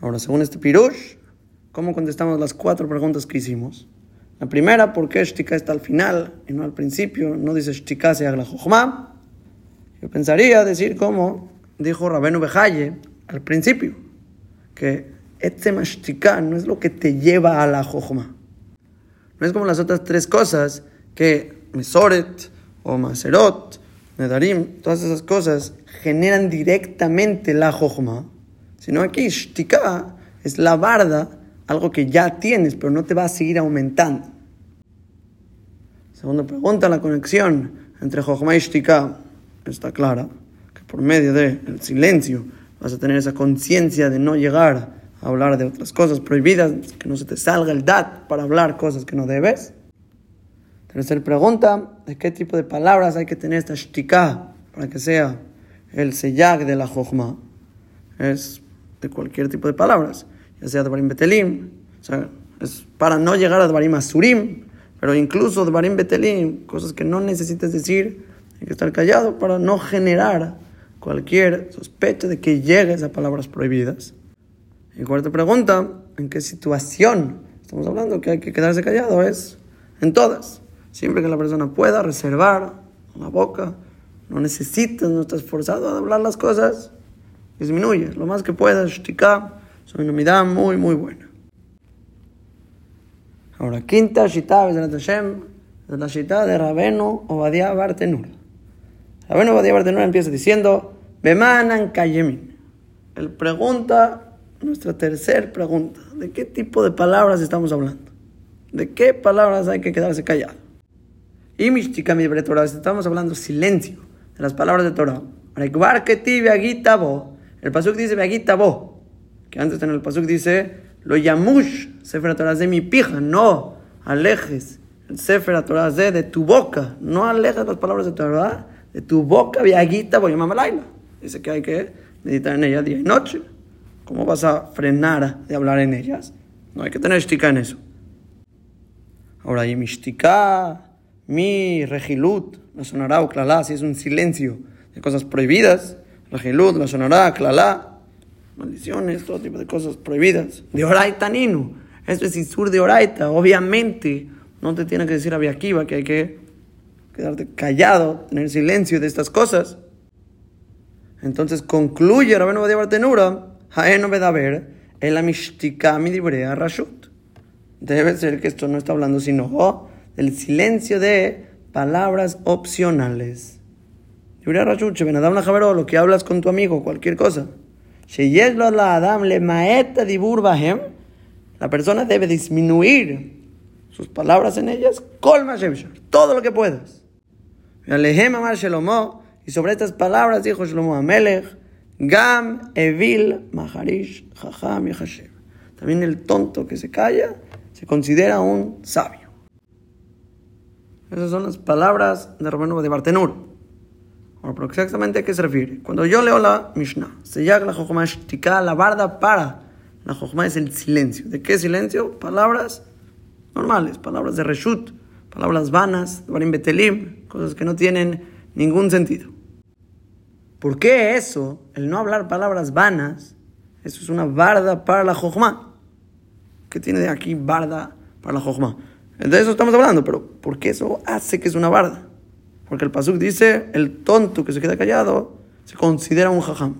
Ahora, según este pirush, ¿cómo contestamos las cuatro preguntas que hicimos? La primera, ¿por qué Shtika está al final y no al principio? No dice Shtika se haga la Jochma. Yo pensaría decir como dijo Rabenu Bejaye al principio, que Etzema Shtika no es lo que te lleva a la Jochma. No es como las otras tres cosas que Mesoret o Maserot, Nedarim, todas esas cosas generan directamente la Jochma. Sino aquí Shtika es la barda algo que ya tienes, pero no te va a seguir aumentando. Segunda pregunta, la conexión entre Jochma y Shtika está clara, por medio del silencio vas a tener esa conciencia de no llegar a hablar de otras cosas prohibidas, que no se te salga el dat para hablar cosas que no debes. Tercera pregunta, ¿de qué tipo de palabras hay que tener esta Shtika para que sea el sellag de la Jochma? Es de cualquier tipo de palabras ya sea Dvarim Betelim, o sea, es para no llegar a Dvarim Asurim, pero incluso Dvarim Betelim, cosas que no necesitas decir, hay que estar callado para no generar cualquier sospecha de que llegues a palabras prohibidas. Y cuarta pregunta, ¿en qué situación estamos hablando que hay que quedarse callado? Es en todas. Siempre que la persona pueda reservar la boca, no necesitas, no estás forzado a hablar las cosas, disminuye lo más que puedas, shtika, es una muy, muy buena. Ahora, quinta shita, es la shita de Rabenu Obadiah Bartenura. Rabenu Obadiah Bartenura empieza diciendo, Bemanan Kayemin. Él pregunta, nuestra tercera pregunta, ¿de qué tipo de palabras estamos hablando? ¿De qué palabras hay que quedarse callado? Y Mishtika mi estamos hablando silencio de las palabras de Torah. El pasuk dice bo que antes en el pasuk dice, lo yamush, Sefer Torah de mi pija, no alejes el Sefer Torah de tu boca, no alejes las palabras de Torah de tu boca, viaguita, voy a laila. Dice que hay que meditar en ellas día y noche. ¿Cómo vas a frenar de hablar en ellas? No hay que tener shtika en eso. Ahora, y mi mi regilut, la sonará o clalá, si es un silencio de cosas prohibidas, regilut, la sonará, clalá, maldiciones, todo tipo de cosas prohibidas. De Oraita Ninu. Esto es Isur de Oraita. Obviamente, no te tiene que decir a Biakiva que hay que quedarte callado, tener silencio de estas cosas. Entonces concluye Rabenu Badia Bartenura, Haeno Bedaber, el Amishtika Midibrea Rashut. Debe ser que esto no está hablando sino del silencio de palabras opcionales. Dibrea Rashut, lo que hablas con tu amigo, cualquier cosa la persona debe disminuir sus palabras en ellas, todo lo que puedas. Y sobre estas palabras dijo Shlomo Amelech, Gam, Evil, Maharish, Jajam y Hashem. También el tonto que se calla se considera un sabio. Esas son las palabras de Romano de Bartenur. Bueno, pero exactamente a qué se refiere. Cuando yo leo la Mishnah, se llama la Jochma la barda para. La Jochma es el silencio. ¿De qué silencio? Palabras normales, palabras de Reshut, palabras vanas, Betelim, cosas que no tienen ningún sentido. ¿Por qué eso, el no hablar palabras vanas, eso es una barda para la Jochma? ¿Qué tiene aquí barda para la Jochma? De eso estamos hablando, pero ¿por qué eso hace que es una barda? Porque el Pasuk dice, el tonto que se queda callado se considera un jajam.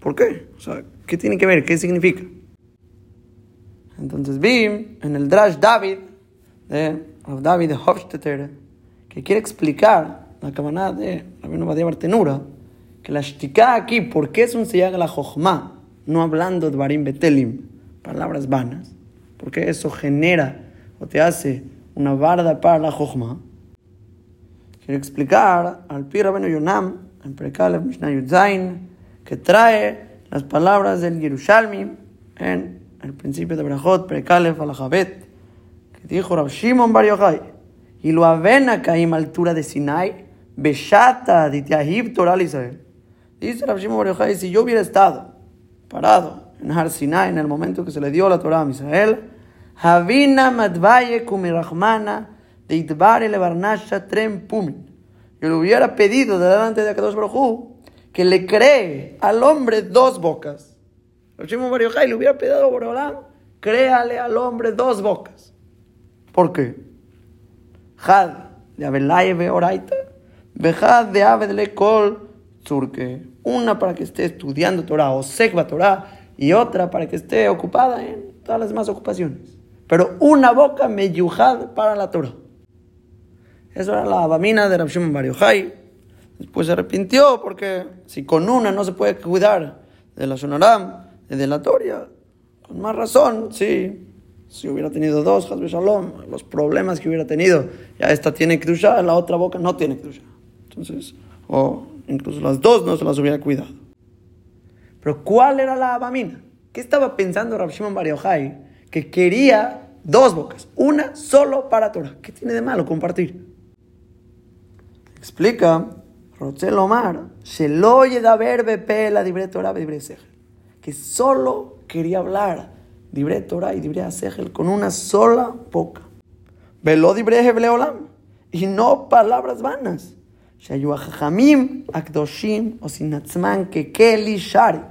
¿Por qué? O sea, ¿qué tiene que ver? ¿Qué significa? Entonces vi en el Drash David, de David Hofstetter, que quiere explicar la cabana de Rabino Badia Bartenura, que la shtika aquí, ¿por qué es un seyag la jochma? No hablando de barim betelim, palabras vanas. Porque eso genera o te hace una barda para la jochma quiere explicar al Pi Rabenu Yonam, en Prekalev Mishnah Yudzain, que trae las palabras del Yerushalmi en el principio de Brajot, Prekalev Alajabet, que dijo Rab Shimon Bar Yochai, y lo avena caim altura de Sinai, Beshata Dityahib Torah Israel. Dice Rab Shimon Bar Yochai, si yo hubiera estado parado en Har Sinai en el momento que se le dio la Torah a Israel, Havina Madvaye Kumirachmana de Itbar el Barnasha Trem Pumin. Yo le hubiera pedido delante de Akadosh Baruj que le cree al hombre dos bocas. Rab Shimon Bar Yochai le hubiera pedido a Boreolam, créale al hombre dos bocas. ¿Por qué? Had de Abelaye Oraita, Bejad de Abedle Kol Tzurke. Una para que esté estudiando Torah o Sekba Torah y otra para que esté ocupada en todas las demás ocupaciones. Pero una boca meyuhad para la Torah. Eso era la abamina de Rav Shimon Bar Yochai. Después se arrepintió porque si con una no se puede cuidar de la Sonaram, de la Toria, con más razón, sí. Si hubiera tenido dos, Shalom, los problemas que hubiera tenido, ya esta tiene Kedusha, la otra boca no tiene Kedusha. Entonces, o incluso las dos no se las hubiera cuidado. Pero ¿cuál era la abamina? ¿Qué estaba pensando Rav Shimon Bar Yochai? Que quería dos bocas, una solo para Torah. ¿Qué tiene de malo compartir? Explica Rotzel Omar, Shelo ver bepe la dibre Torah que solo quería hablar Dibre Torah y Dibre Asegel con una sola boca. Velo Dibre Hebleolam. Y no palabras vanas. Shayu Jajamim, Akdoshim, Osinatzman, Kekeli, Sharet.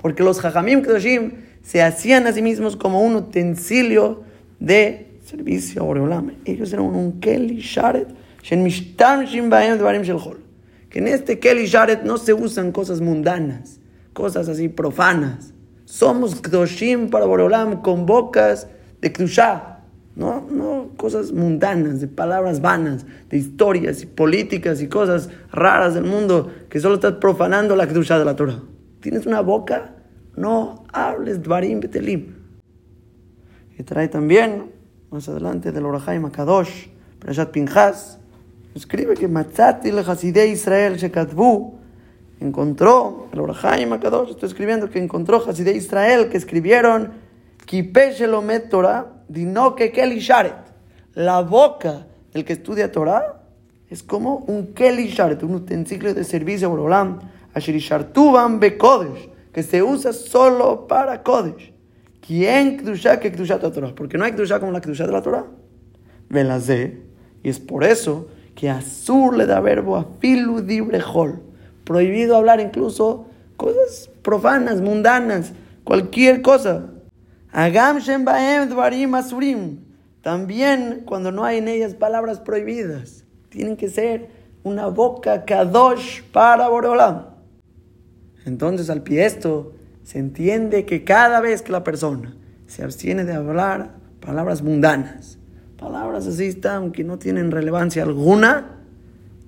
Porque los Jajamim Kedoshim se hacían a sí mismos como un utensilio de servicio a Boreolam. Ellos eran un Keli, Sharet. Que en este Keli, Sharet no se usan cosas mundanas, cosas así profanas somos kedoshim para Boreolam con bocas de kedushah. No, no cosas mundanas, de palabras vanas, de historias y políticas y cosas raras del mundo que solo estás profanando la kedusha de la Torah. ¿Tienes una boca? No hables dvarim betelim. Y trae también, más adelante, del Orahai Makadosh, Perashat Pinchas, escribe que Matzati le Hasidei Israel Shekatbu encontró, el Orahai Makadosh está escribiendo que encontró Hasidei Israel que escribieron Kipesh Elomet Torah Dino que Keli Sharet. La boca del que estudia Torah es como un Keli Sharet, un utensilio de servicio a Borolam. Asherishartuban be Kodesh, que se usa solo para Kodesh. ¿Quién Kdusha que Kdusha Torah? Porque no hay Kdusha como la Kdusha de la Torah. Velazé. Y es por eso que Azur le da verbo a filu dibrejol. Prohibido hablar incluso cosas profanas, mundanas, cualquier cosa. También cuando no hay en ellas palabras prohibidas. Tienen que ser una boca kadosh para Boreolam. Entonces, al pie esto, se entiende que cada vez que la persona se abstiene de hablar palabras mundanas, palabras así están que no tienen relevancia alguna,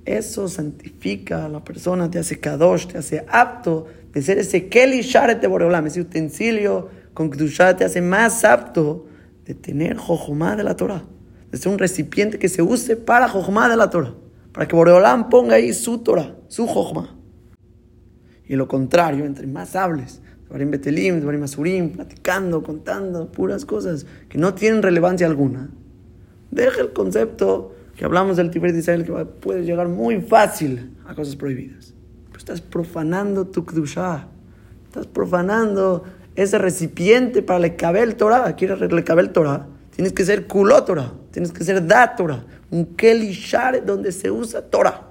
eso santifica a la persona, te hace kadosh, te hace apto de ser ese keli sharet de Boreolam, ese utensilio con Kedushá te hace más apto de tener Jojomá de la Torah, de ser un recipiente que se use para Jojomá de la Torah, para que Boreolán ponga ahí su Torah, su Jojomá. Y lo contrario, entre más hables, Barim Betelim, Barim Asurim, platicando, contando puras cosas que no tienen relevancia alguna, deja el concepto que hablamos del Tiber de Israel, que puede llegar muy fácil a cosas prohibidas. Pero estás profanando tu Kedushá, estás profanando ese recipiente para el cabel Torah. ¿Quieres el Torah? Tienes que ser culó Torah. Tienes que ser da Torah. Un kelishar donde se usa Torah.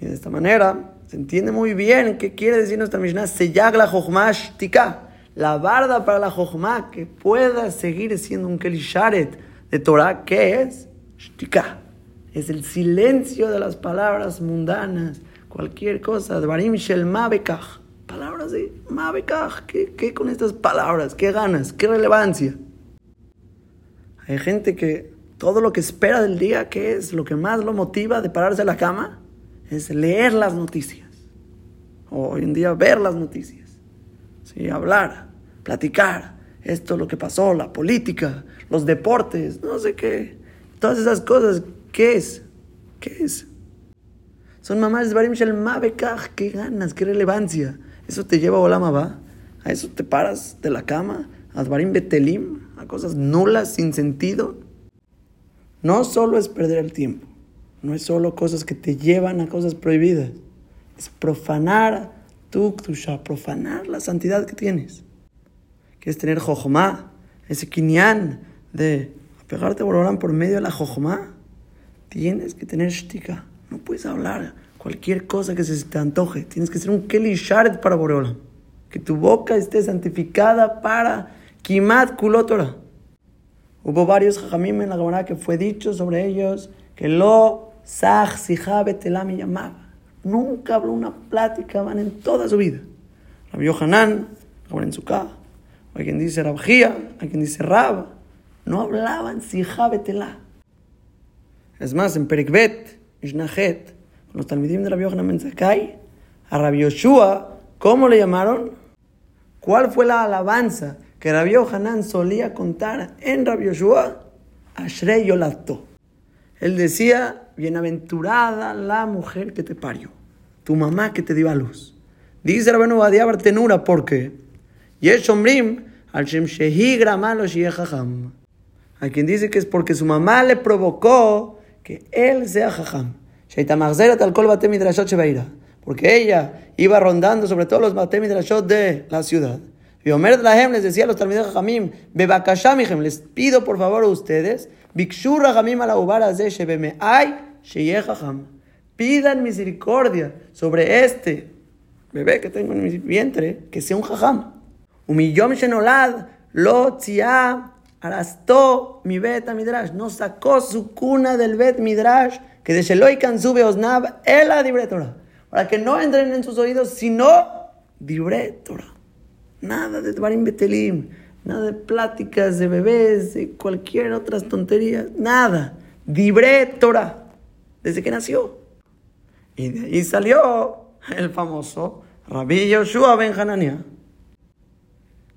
Y de esta manera se entiende muy bien qué quiere decir nuestra Mishnah. Seyag la jochmash tika. La barda para la jochma que pueda seguir siendo un kelisharet de Torah. ¿Qué es? Shtika. Es el silencio de las palabras mundanas. Cualquier cosa. Dvarim shel bekach Palabras de Mabekaj. ¿Qué, ¿Qué con estas palabras? ¿Qué ganas? ¿Qué relevancia? Hay gente que todo lo que espera del día, ¿qué es lo que más lo motiva de pararse a la cama? Es leer las noticias. O hoy en día ver las noticias. ¿Sí? Hablar, platicar. Esto, lo que pasó, la política, los deportes, no sé qué. Todas esas cosas, ¿qué es? ¿Qué es? Son mamás Barim Shel. ¿Qué ganas? ¿Qué relevancia? Eso te lleva a Olama va. A eso te paras de la cama. A Barim Betelim. A cosas nulas, sin sentido. No solo es perder el tiempo. No es solo cosas que te llevan a cosas prohibidas. Es profanar tu profanar la santidad que tienes. Quieres tener jojomá, ese kinyan de pegarte por por medio de la jojomá. Tienes que tener shtika. No puedes hablar cualquier cosa que se te antoje. Tienes que ser un Keli Sharet para Boreolam. Que tu boca esté santificada para Kimat Kulotora. Hubo varios jajamim en la Gemara que fue dicho sobre ellos que lo saj telam llamaba. Nunca habló una plática van en toda su vida. Rabbi Yohanan, en su. Hay quien dice Rabjía, hay quien dice Rab. No hablaban sijá betelá. Es más, en Perikbet, Ishnahet, con los talmidim de Rabbi Yohanan Menzakai, a Rabbi Yoshua, ¿cómo le llamaron? ¿Cuál fue la alabanza que Rabbi Yohanan solía contar en Rabbi Yoshua, Ashrei Yolato. Él decía, bienaventurada la mujer que te parió, tu mamá que te dio a luz. Dice Rabbi Badia Bartenura, porque Yesh Omrim, al Shem Shehi Gramalo A quien dice que es porque su mamá le provocó que él sea Jajam. Porque ella iba rondando sobre todos los Batem de la ciudad. Y Omer Lahem les decía a los Talmidei Jamim, Bebakashamichem, les pido por favor a ustedes, Bikshur Jamim a la ubara de Shebeme ay, Sheyehacham. Pidan misericordia sobre este bebé que tengo en mi vientre, que sea un jajam. Umiyom Shenolad, lo tzia, arastó mi beta midrash, no sacó su cuna del bet midrash, que de Sheloi sube osnab, el la para que no entren en sus oídos, sino dibretora. Nada de Dvarim Betelim, nada de pláticas de bebés, de cualquier otras tonterías, nada. Dibre Torah, desde que nació. Y de ahí salió el famoso Rabbi Yoshua Ben Hanania.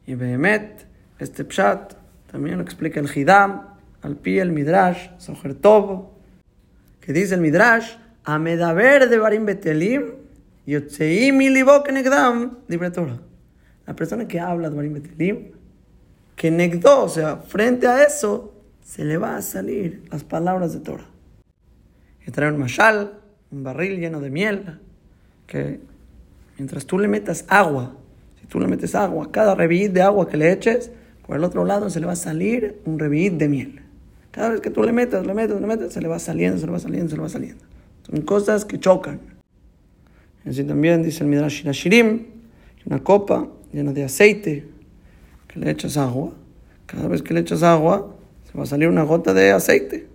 Y Behemet, este pshat, también lo explica el Hidam, al pie el Midrash, Soher Tov, que dice el Midrash, Amedaber de Barim Betelim, Yotzeim Negdam, Dibre Torah. La persona que habla de Betelim, que negdó, o sea, frente a eso, se le va a salir las palabras de Torah. Y trae un mashal, un barril lleno de miel, que mientras tú le metas agua, si tú le metes agua, cada revit de agua que le eches, por el otro lado se le va a salir un revit de miel. Cada vez que tú le metas, le metas, le metas, se le va saliendo, se le va saliendo, se le va saliendo. Son cosas que chocan. Así también dice el Midrash Shirashirim, una copa llena de aceite, que le echas agua. Cada vez que le echas agua, se va a salir una gota de aceite.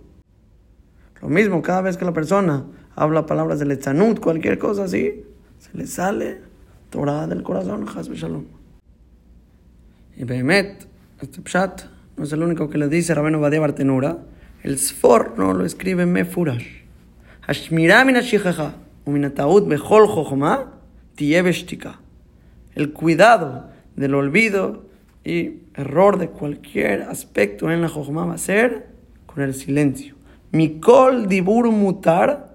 Lo mismo, cada vez que la persona habla palabras de lechanut, cualquier cosa así, se le sale Torah del corazón, Hasbe Shalom. Y Behemet, este pshat, no es el único que le dice Rabenu Badia Bartenura, el Sfor no lo escribe Mefurash. Hashmirah min ha-shichecha, uminataut bechol chochma, tiebeshtika el cuidado del olvido y error de cualquier aspecto en la jojma va a ser con el silencio. Mikol dibur mutar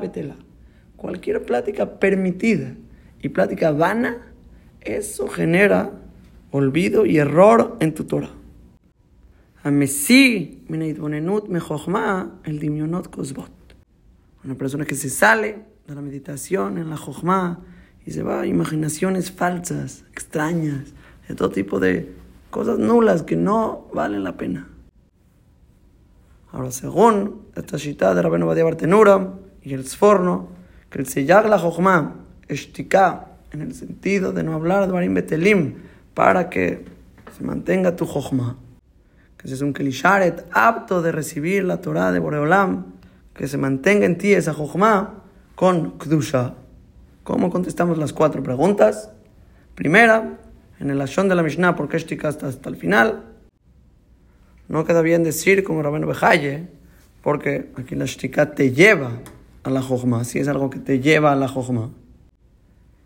betela. Cualquier plática permitida y plática vana, eso genera olvido y error en tu Torah. Me el dimionot kosbot. Una persona que se sale de la meditación en la jojma y se va a imaginaciones falsas, extrañas, de todo tipo de cosas nulas que no valen la pena. Ahora, según esta cita de Rabenu Badia Bartenura y el Sforno, que el Seyag la Jochma, Eshtika, en el sentido de no hablar de Barim Betelim, para que se mantenga tu Jochma, que es un Kelisharet apto de recibir la Torah de Boreolam, que se mantenga en ti esa Jochma con Kdusha. ¿Cómo contestamos las cuatro preguntas? Primera, en el Ashon de la Mishnah, ¿por qué Shtika hasta, hasta el final? No queda bien decir como Rabeno Bejaye, porque aquí la Shtika te lleva a la Jochma, si es algo que te lleva a la Jochma.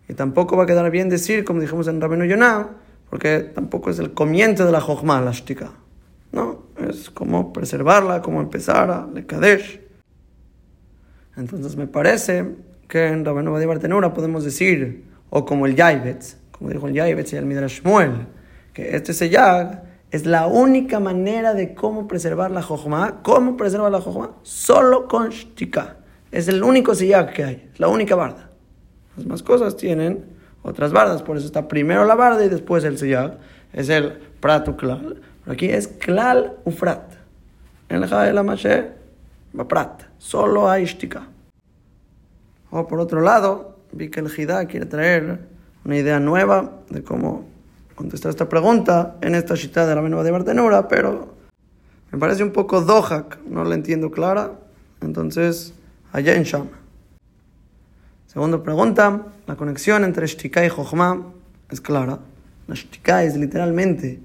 Y tampoco va a quedar bien decir, como dijimos en Rabeno Yonah, porque tampoco es el comienzo de la Jochma, la Shtika. No, es como preservarla, como empezar a Lekadesh. Entonces me parece que en Rabenu de Bartenura podemos decir, o como el Yaibetz, como dijo el Yaibetz y el Midrash Shmuel, que este seyag es la única manera de cómo preservar la jojma. ¿Cómo preservar la jojma? Solo con shtika. Es el único seyag que hay, la única barda. Las más cosas tienen otras bardas, por eso está primero la barda y después el seyag. Es el prato klal. Pero aquí es klal ufrat. En el de la va prat. Solo hay shtika. O por otro lado, vi que el Jidá quiere traer una idea nueva de cómo contestar esta pregunta en esta cita de la Menúa de Bartenura, pero me parece un poco dohak, no la entiendo clara. Entonces, allá en Shama. Segunda pregunta, la conexión entre Shtika y Jochma es clara. La Shtika es literalmente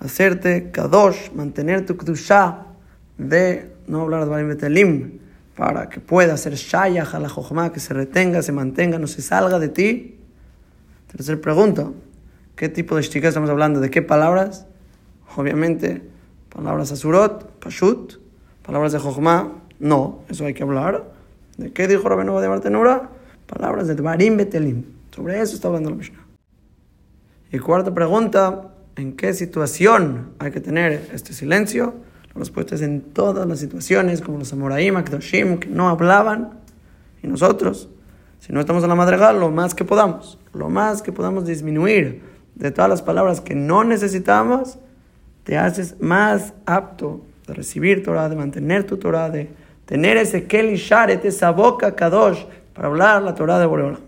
hacerte kadosh, mantener tu kdusha de no hablar de Betelim, para que pueda ser shayach a la jochma, que se retenga, se mantenga, no se salga de ti. Tercera pregunta, ¿qué tipo de shtika estamos hablando? ¿De qué palabras? Obviamente, palabras asurot, pashut, palabras de jochma, no, eso hay que hablar. ¿De qué dijo Rabenu de Bartenura? Palabras de Dvarim Betelim. Sobre eso está hablando la Mishnah. Y cuarta pregunta, ¿en qué situación hay que tener este silencio? respuestas en todas las situaciones, como los Amoraim, Akdoshim, que no hablaban, y nosotros, si no estamos en la madrigal, lo más que podamos, lo más que podamos disminuir de todas las palabras que no necesitamos, te haces más apto de recibir Torah, de mantener tu Torah, de tener ese Keli Sharet, esa boca Kadosh, para hablar la Torah de Boreolam.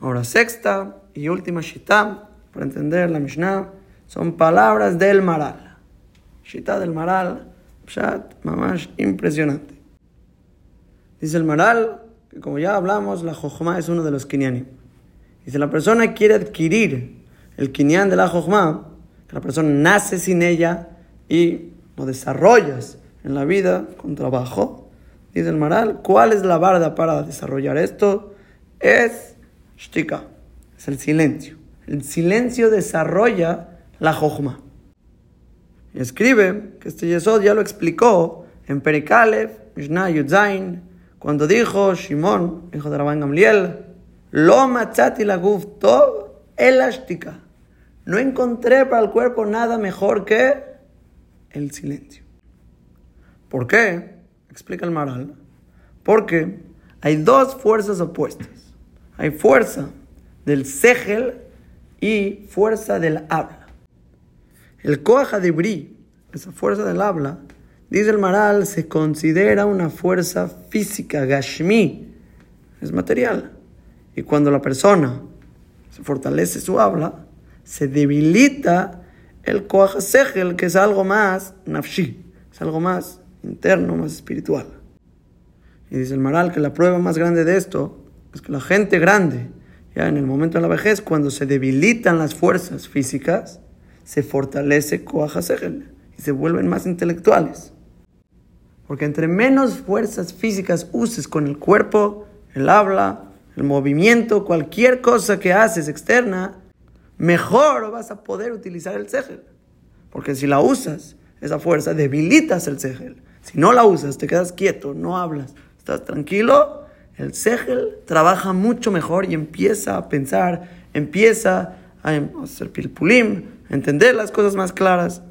Ahora, sexta y última Shitá, para entender la Mishnah son palabras del Maral. Shita del Maral, Pshat, mamash, impresionante. Dice el Maral, que como ya hablamos, la Jojma es uno de los Kinyanim. Dice, la persona quiere adquirir el Kinyan de la Jojma, que la persona nace sin ella y lo desarrollas en la vida con trabajo. Dice el Maral, ¿cuál es la barda para desarrollar esto? Es Shtika, es el silencio. El silencio desarrolla la Jochma. Y escribe que este Yesod ya lo explicó en Perikalev, Mishnah Yudzain, cuando dijo Shimon, hijo de Rabban Gamliel, Lo machati la guf elástica. No encontré para el cuerpo nada mejor que el silencio. ¿Por qué? Explica el Maral. Porque hay dos fuerzas opuestas. Hay fuerza del segel y fuerza del habla. El Koach Bri, esa fuerza del habla, dice el Maral, se considera una fuerza física, Gashmi, es material. Y cuando la persona se fortalece su habla, se debilita el Koach Sechel, que es algo más nafshi, es algo más interno, más espiritual. Y dice el Maral que la prueba más grande de esto es que la gente grande, ya en el momento de la vejez, cuando se debilitan las fuerzas físicas, se fortalece Koach y se vuelven más intelectuales. Porque entre menos fuerzas físicas uses con el cuerpo, el habla, el movimiento, cualquier cosa que haces externa, mejor vas a poder utilizar el segel. Porque si la usas, esa fuerza, debilitas el segel. Si no la usas, te quedas quieto, no hablas, estás tranquilo, el segel trabaja mucho mejor y empieza a pensar, empieza a hacer pilpulim, entender las cosas más claras.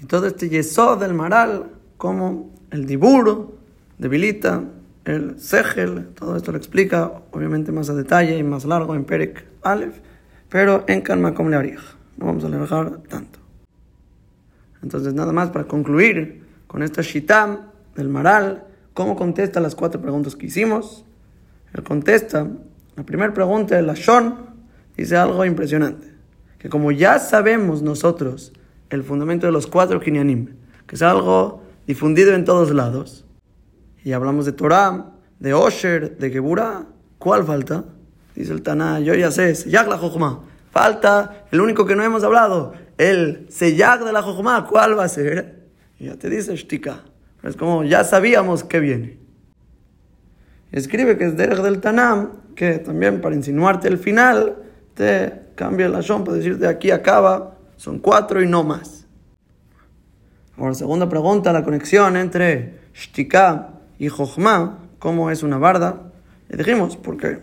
Y todo este yesod del maral, como el diburo, debilita el segel, todo esto lo explica obviamente más a detalle y más largo en Perek Aleph, pero en Kalma como le haría. No vamos a alejar tanto. Entonces, nada más para concluir con esta shitam del maral, ¿cómo contesta las cuatro preguntas que hicimos? Él contesta, la primera pregunta de la Shon dice algo impresionante que como ya sabemos nosotros el fundamento de los cuatro kinyanim, que es algo difundido en todos lados, y hablamos de Torah, de Osher, de Geburah, ¿cuál falta? Dice el Taná, yo ya sé, Seyag la Jochma. Falta el único que no hemos hablado, el Seyag de la Jochma, ¿cuál va a ser? Ya te dice Shtika. es como ya sabíamos que viene. Escribe que es Derech del Tanam, que también para insinuarte el final, te cambia la shon para decirte aquí acaba, son cuatro y no más. Ahora, segunda pregunta, la conexión entre shtika y jochma, ¿cómo es una barda? Le dijimos, porque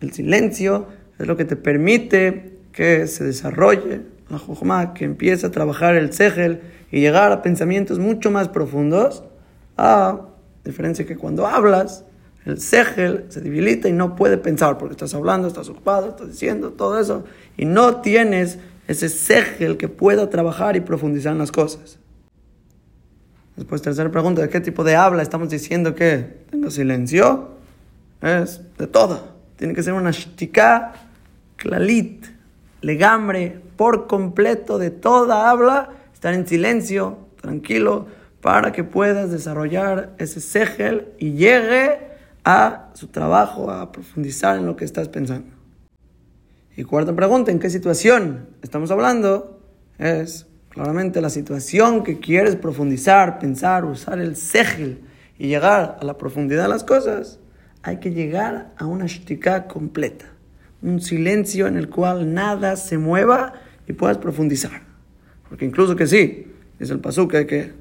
el silencio es lo que te permite que se desarrolle la jochma, que empiece a trabajar el segel y llegar a pensamientos mucho más profundos, a diferencia que cuando hablas, el segel se debilita y no puede pensar porque estás hablando, estás ocupado, estás diciendo todo eso y no tienes ese segel que pueda trabajar y profundizar en las cosas. Después, tercera pregunta, ¿de qué tipo de habla estamos diciendo que tenga silencio? Es de toda. Tiene que ser una shtika clalit, legambre, por completo de toda habla, estar en silencio, tranquilo, para que puedas desarrollar ese segel y llegue a su trabajo, a profundizar en lo que estás pensando. Y cuarta pregunta, ¿en qué situación estamos hablando? Es claramente la situación que quieres profundizar, pensar, usar el segel y llegar a la profundidad de las cosas. Hay que llegar a una shtika completa, un silencio en el cual nada se mueva y puedas profundizar. Porque incluso que sí, es el pasú que que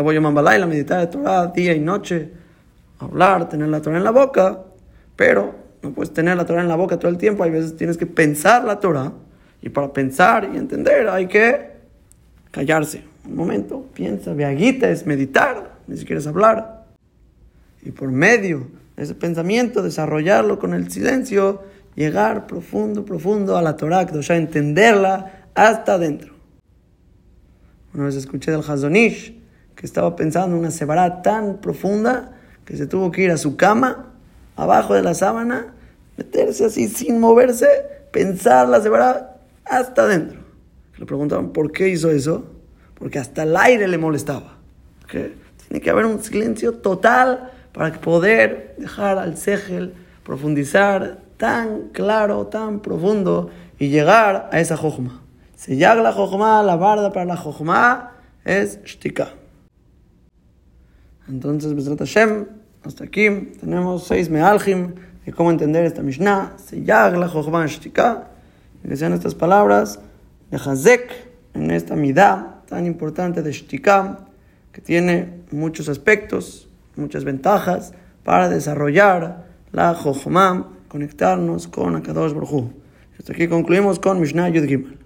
voy a la meditar de Torah día y noche, hablar, tener la Torah en la boca, pero no puedes tener la Torah en la boca todo el tiempo, hay veces tienes que pensar la Torah, y para pensar y entender hay que callarse. Un momento, piensa, viaguita es meditar, ni siquiera es hablar. Y por medio de ese pensamiento, desarrollarlo con el silencio, llegar profundo, profundo a la Torah, ya entenderla hasta adentro. Una vez escuché del Hazonish que estaba pensando en una sebará tan profunda que se tuvo que ir a su cama abajo de la sábana, meterse así sin moverse, pensar la separada hasta adentro. Le preguntaban por qué hizo eso, porque hasta el aire le molestaba. Tiene que haber un silencio total para poder dejar al segel profundizar tan claro, tan profundo y llegar a esa jojma. Llega la jojma, la barda para la jojma es shtika. Entonces, Besrat Hashem, hasta aquí tenemos seis mealgim de cómo entender esta Mishnah. Se la Jochban Shtika. Que sean estas palabras de Hazek en esta midá tan importante de Shtika, que tiene muchos aspectos, muchas ventajas para desarrollar la Jochma, conectarnos con Akadosh Baruj Hasta aquí concluimos con Mishnah Yud.